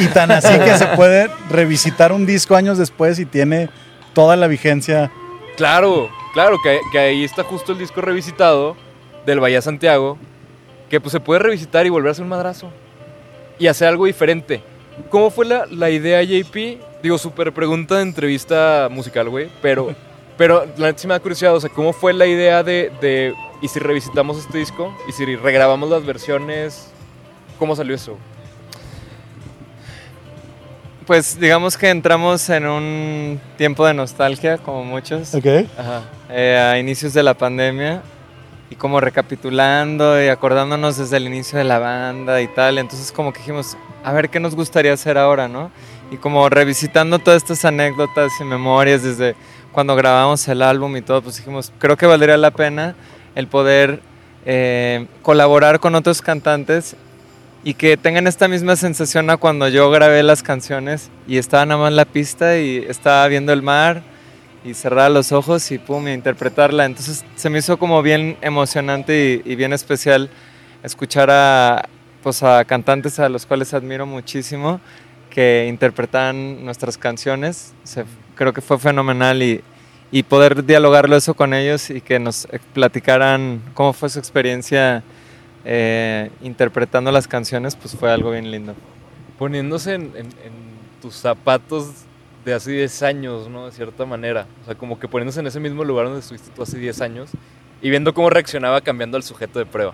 y, y tan así que se puede revisitar un disco años después y tiene toda la vigencia. Claro, claro, que, que ahí está justo el disco revisitado del Bahía Santiago, que pues se puede revisitar y volver a hacer un madrazo y hacer algo diferente. ¿Cómo fue la, la idea, JP? Digo, súper pregunta de entrevista musical, güey, pero, pero la neta sí me da curiosidad, o sea, ¿cómo fue la idea de, de, y si revisitamos este disco, y si regrabamos las versiones, ¿cómo salió eso? Pues digamos que entramos en un tiempo de nostalgia, como muchos, Ok. Ajá. eh, a inicios de la pandemia, y como recapitulando y acordándonos desde el inicio de la banda y tal. Entonces como que dijimos, a ver qué nos gustaría hacer ahora, ¿no? Y como revisitando todas estas anécdotas y memorias desde cuando grabamos el álbum y todo, pues dijimos, creo que valdría la pena el poder eh, colaborar con otros cantantes y que tengan esta misma sensación a cuando yo grabé las canciones y estaba nada más en la pista y estaba viendo el mar y cerrar los ojos y pum, y interpretarla. Entonces se me hizo como bien emocionante y, y bien especial escuchar a, pues a cantantes a los cuales admiro muchísimo que interpretan nuestras canciones. Se- creo que fue fenomenal y, y poder dialogarlo eso con ellos y que nos platicaran cómo fue su experiencia eh, interpretando las canciones, pues fue algo bien lindo. Poniéndose en, en- en tus zapatos de hace 10 años, ¿no? De cierta manera. O sea, como que poniéndose en ese mismo lugar donde estuviste tú hace 10 años y viendo cómo reaccionaba cambiando al sujeto de prueba.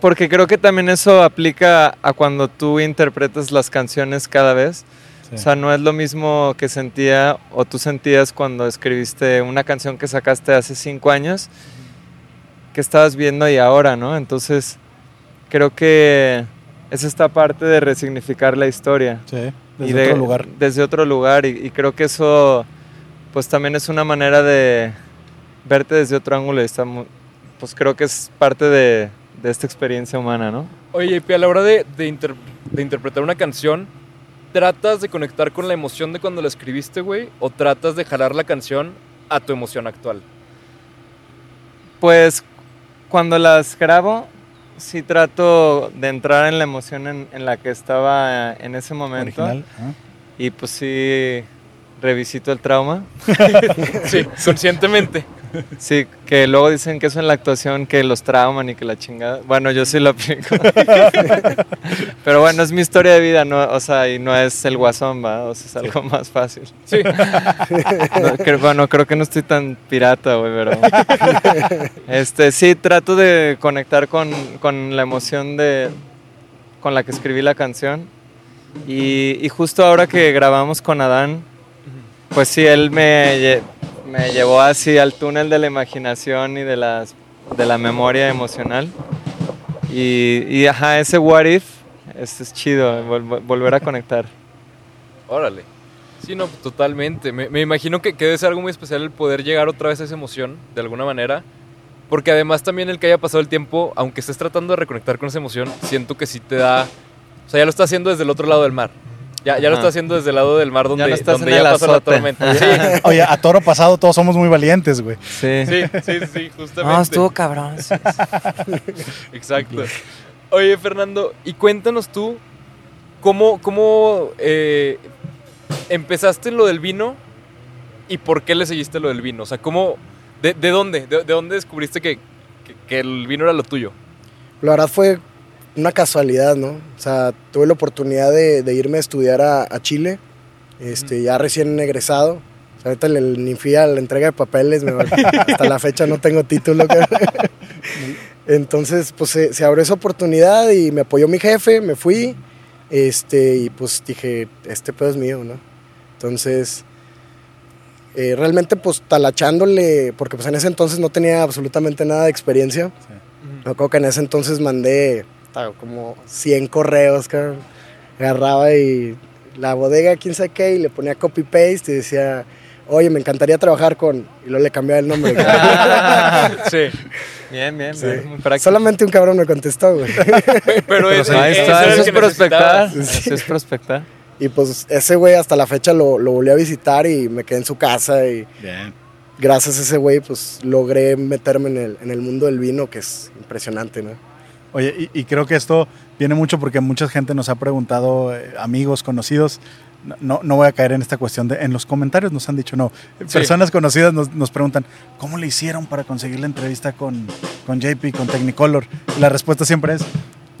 Porque creo que también eso aplica a cuando tú interpretas las canciones cada vez. Sí. O sea, no es lo mismo que sentía o tú sentías cuando escribiste una canción que sacaste hace cinco años que estabas viendo y ahora, ¿no? Entonces, creo que es esta parte de resignificar la historia. Sí, y desde de- otro lugar. Desde otro lugar. Y, y creo que eso, pues también es una manera de verte desde otro ángulo. Y está mu- pues creo que es parte de, de esta experiencia humana, ¿no? Oye, y a la hora de, de inter- de interpretar una canción, ¿tratas de conectar con la emoción de cuando la escribiste, güey? ¿O tratas de jalar la canción a tu emoción actual? Pues cuando las grabo, sí trato de entrar en la emoción en, en la que estaba en ese momento. Original. Y pues sí revisito el trauma. Sí, conscientemente. Sí, que luego dicen que eso en la actuación, que los trauman y que la chingada. Bueno, yo sí lo aplico. Pero bueno, es mi historia de vida, ¿no? O sea, y no es el guasón, ¿va? O sea, es algo más fácil. Sí. No, que- bueno, creo que no estoy tan pirata, güey, pero... Este, sí, trato de conectar con, con la emoción de... con la que escribí la canción. Y, y justo ahora que grabamos con Adán, pues sí, él me, me llevó así al túnel de la imaginación y de, las, de la memoria emocional. Y, y ajá, ese what if, este es chido, vol- volver a conectar. Órale. Sí, no, totalmente. Me, me imagino que, que debe ser algo muy especial el poder llegar otra vez a esa emoción, de alguna manera. Porque además también el que haya pasado el tiempo, aunque estés tratando de reconectar con esa emoción, siento que sí te da... O sea, ya lo estás haciendo desde el otro lado del mar. Ya, ya lo Ajá. estás haciendo desde el lado del mar donde no estás donde en ya el pasó la tormenta. Sí, Oye, a toro pasado todos somos muy valientes, güey. Sí. sí, sí, sí, justamente. No, estuvo cabrón. sí. Exacto. Oye, Fernando, y cuéntanos tú, ¿cómo, cómo eh, empezaste en lo del vino y por qué le seguiste lo del vino? O sea, ¿cómo, de, de dónde? De, de dónde descubriste que, que- que el vino era lo tuyo? La verdad fue una casualidad, ¿no? O sea, tuve la oportunidad de, de irme a estudiar a, a Chile, este, ya recién egresado. O sea, ahorita le- ni fui a la entrega de papeles, me- hasta la fecha no tengo título. Entonces, pues se, se abrió esa oportunidad y me apoyó mi jefe, me fui, este, y pues dije, este pedo es mío, ¿no? Entonces, eh, realmente pues talachándole, porque pues en ese entonces no tenía absolutamente nada de experiencia. Me acuerdo que en ese entonces mandé como 100 correos, cabrón. Agarraba y la bodega, quién sabe qué, y le ponía copy-paste y decía, oye, me encantaría trabajar con... Y luego le cambiaba el nombre. cabrón. sí. Bien, bien, Sí. bien, muy. Solamente un cabrón me contestó, güey. Pero, eso es que prospectar. Eso es prospectar. Y pues ese güey hasta la fecha lo, lo volví a visitar y me quedé en su casa y Bien. gracias a ese güey pues logré meterme en el, en el mundo del vino que es impresionante, ¿no? Oye, y, y creo que esto viene mucho porque mucha gente nos ha preguntado, eh, amigos, conocidos, no- no, voy a caer en esta cuestión de, en los comentarios nos han dicho, no, personas conocidas nos, nos preguntan, ¿cómo le hicieron para conseguir la entrevista con, con JP, con Technicolor? Y la respuesta siempre es,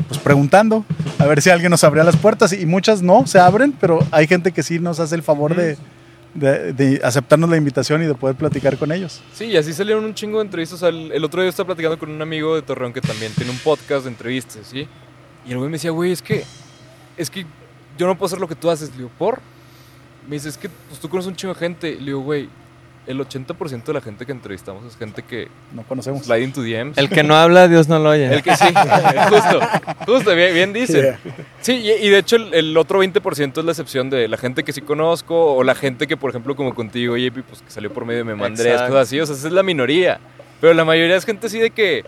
pues preguntando, a ver si alguien nos abría las puertas. Y muchas no se abren, pero hay gente que sí nos hace el favor de, de- de aceptarnos la invitación y de poder platicar con ellos. Sí, y así salieron un chingo de entrevistas. El, otro día estaba platicando con un amigo de Torreón que también tiene un podcast de entrevistas, ¿sí? Y el güey me decía, güey, es que, es que yo no puedo hacer lo que tú haces. Le digo, ¿por? Me dice, es que pues, tú conoces un chingo de gente. Le digo, güey, el 80% de la gente que entrevistamos es gente que No conocemos. slide into DMs. El que no habla, Dios no lo oye. El que sí, justo, justo, bien. Yeah. Sí, y, y de hecho el, el otro 20% es la excepción de la gente que sí conozco o la gente que, por ejemplo, como contigo, JP, pues que salió por medio de Me Mandrés, cosas así. O sea, esa es la minoría. Pero la mayoría es gente así de que,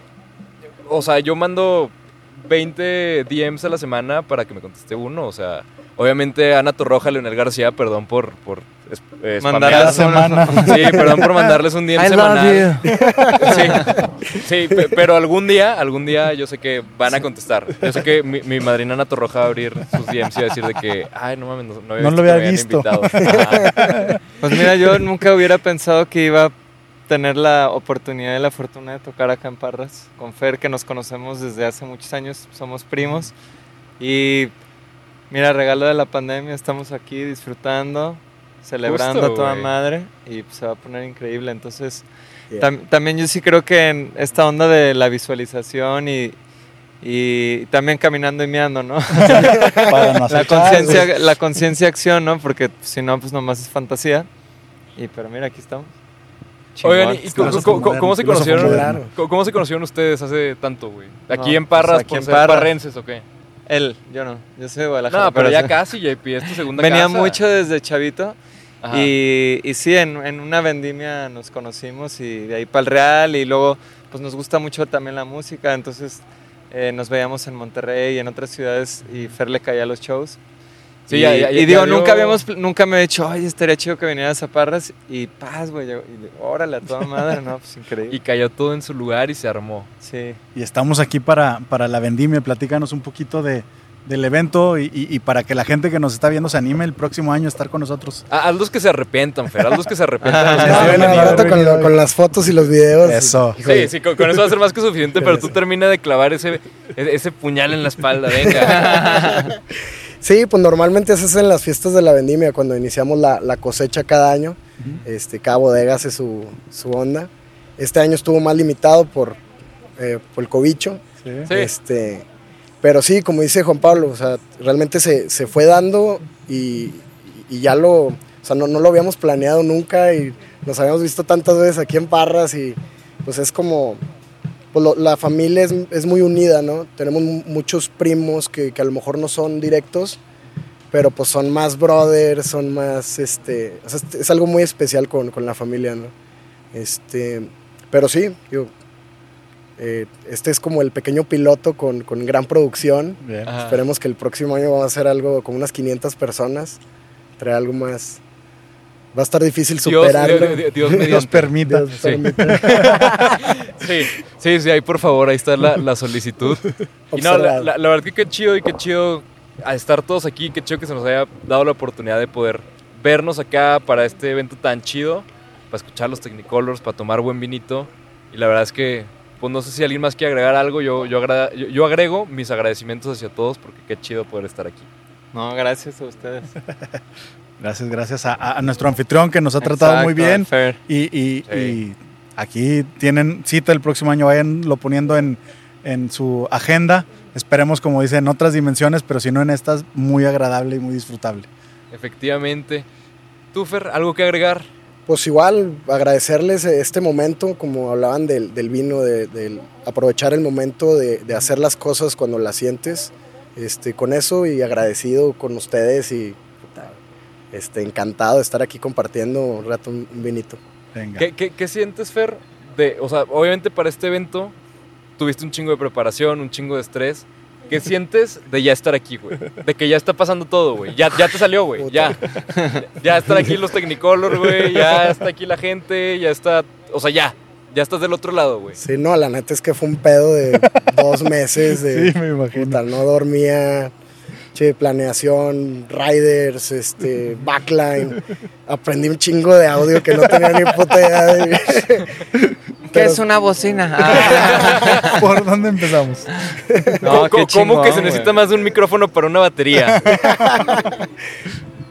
o sea, yo mando 20 DMs a la semana para que me conteste uno. O sea, obviamente Ana Torroja, Leonel García, perdón por... por eh, Mandar semana. Sí, perdón por mandarles un DM I love semanal. you. Sí, sí, pe- pero algún día, algún día yo sé que van a contestar. Yo sé que mi, mi madrina Ana Torroja va a abrir sus DMs y va a decir de que, ay, no mames, no, no había No lo que había me habían visto". invitado". Ajá. Pues mira, yo nunca hubiera pensado que iba a tener la oportunidad y la fortuna de tocar acá en Parras con Fer, que nos conocemos desde hace muchos años, somos primos. Y mira, regalo de la pandemia, estamos aquí disfrutando, celebrando Justo, a toda güey. madre y pues, se va a poner increíble. Entonces, Yeah. tam- también yo sí creo que en esta onda de la visualización y, y también caminando y meando, ¿no? Para no la conciencia la conciencia acción no porque si no pues nomás es fantasía y pero mira aquí estamos Oigan. ¿y cómo, cómo- cómo- se conocieron? ¿Cómo, se conocieron ustedes hace tanto, güey? ¿Aquí No, en Parras, pues aquí por en ser Parras. parrenses o qué? Él yo no yo soy de Guadalajara No, pero ya sí. casi, JP, es tu segunda venía casa. mucho desde chavito y, y sí en, en una vendimia nos conocimos y de ahí para el Real y luego pues nos gusta mucho también la música entonces eh, nos veíamos en Monterrey y en otras ciudades y Fer le caía a los shows Sí, y, ya- ya- y ya digo, nunca habíamos, nunca me he dicho, ay, estaría chido que vinieras a Parras y paz, güey. y órale, a toda madre, no, pues increíble. Y cayó todo en su lugar y se armó. Sí. Y estamos aquí para, para la vendimia. Platícanos un poquito de, del evento y, y- y para que la gente que nos está viendo se anime el próximo año a estar con nosotros. Ah, Hazlos que se arrepientan, Fer. Que se arrepientan. de los que bueno, han al venido. rato con, lo- con las fotos y los videos. Eso. Sí, sí, con, con eso va a ser más que suficiente, pero tú termina de clavar ese, e- ese puñal en la espalda, venga. Sí, pues normalmente se hacen las fiestas de la vendimia cuando iniciamos la, la cosecha cada año. este, cada bodega hace su, su onda. Este año estuvo más limitado por, eh, por el cobicho. Sí. Este, pero sí, como dice Juan Pablo, o sea, realmente se, se fue dando y, y ya lo, o sea, no, no lo habíamos planeado nunca y nos habíamos visto tantas veces aquí en Parras y pues es como, pues lo- la familia es, es muy unida, ¿no? Tenemos mu- muchos primos que, que a lo mejor no son directos, pero pues son más brothers, son más, este, o sea, es, algo muy especial con, con la familia, ¿no? Este, pero sí, digo, eh, este es como el pequeño piloto con, con gran producción. Bien. Esperemos que el próximo año vamos a hacer algo como unas 500 personas, traer algo más. Va a estar difícil Dios, superarlo. Dios, Dios, Dios permita. Dios Sí. permita. Sí, sí, sí, ahí por favor, ahí está la, la solicitud. Y no, la, la- la verdad que qué chido y qué chido a estar todos aquí, qué chido que se nos haya dado la oportunidad de poder vernos acá para este evento tan chido, para escuchar los Technicolors, para tomar buen vinito. Y la verdad es que, pues no sé si alguien más quiere agregar algo, yo, yo, yo, yo agrego mis agradecimientos hacia todos porque qué chido poder estar aquí. No, gracias a ustedes. Gracias, gracias a, nuestro anfitrión que nos ha tratado muy bien. Y, y- Sí. y aquí tienen cita el próximo año, vayanlo poniendo en, en su agenda. Esperemos, como dicen, en otras dimensiones, pero si no en estas, muy agradable y muy disfrutable. Efectivamente. ¿Tú, Fer, algo que agregar? Pues igual, agradecerles este momento, como hablaban del, del vino, de, del aprovechar el momento de, de hacer las cosas cuando las sientes. Este, con eso y agradecido con ustedes y este, encantado de estar aquí compartiendo un rato un, un vinito. Venga. ¿Qué, qué, qué sientes, Fer? De, o sea, obviamente para este evento tuviste un chingo de preparación, un chingo de estrés. ¿Qué sientes de ya estar aquí, güey? De que ya está pasando todo, güey. Ya, ya te salió, güey. Ya. Ya están aquí los Technicolor, güey. Ya está aquí la gente. Ya está. O sea, ya. Ya estás del otro lado, güey. Sí, no, la neta es que fue un pedo de dos meses de Sí, me imagino. puta, no dormía, che, planeación, riders, este, backline. Aprendí un chingo de audio que no tenía ni puta idea de. ¿Qué Pero- es una bocina? Ah. ¿Por dónde empezamos? No, ¿Cómo, qué cómo que se necesita más de un micrófono para una batería?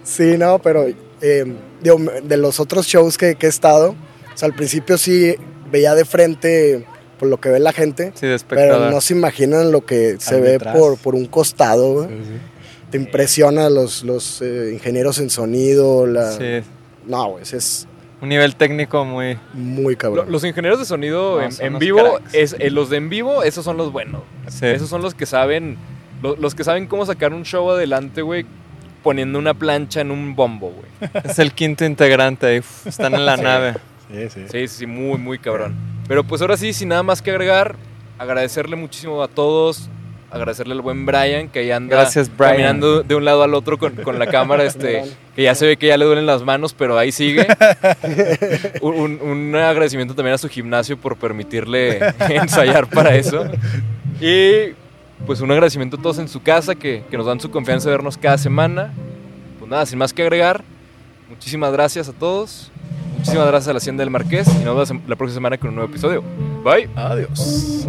Sí, no, pero eh, digo, de los otros shows que, que he estado, o sea, al principio sí veía de frente por lo que ve la gente, Sí, de pero no se imaginan lo que se ve por, por un costado. güey. Te impresiona los, los eh, ingenieros en sonido, la... Sí, No, güey, ese es un nivel técnico muy... muy cabrón. Los ingenieros de sonido No, en, en vivo, cracks. es, eh, los de en vivo, esos son los buenos. Sí. Esos son los que saben, lo- los que saben cómo sacar un show adelante, güey, poniendo una plancha en un bombo, güey. Es el quinto integrante ahí. uf, Están en la Sí. nave. Sí. Sí, sí, sí, muy, muy cabrón. Pero pues ahora sí, sin nada más que agregar, agradecerle muchísimo a todos, agradecerle al buen Brian, que ahí anda Gracias, Brian. caminando de un lado al otro con, con la cámara, este, que ya se ve que ya le duelen las manos, pero ahí sigue. un, un- un agradecimiento también a su gimnasio por permitirle ensayar para eso. Y pues un agradecimiento a todos en su casa que, que nos dan su confianza de vernos cada semana. Pues nada, sin más que agregar, muchísimas gracias a todos. Muchísimas gracias a la Hacienda del Marqués y nos vemos la próxima semana con un nuevo episodio. Bye. Adiós.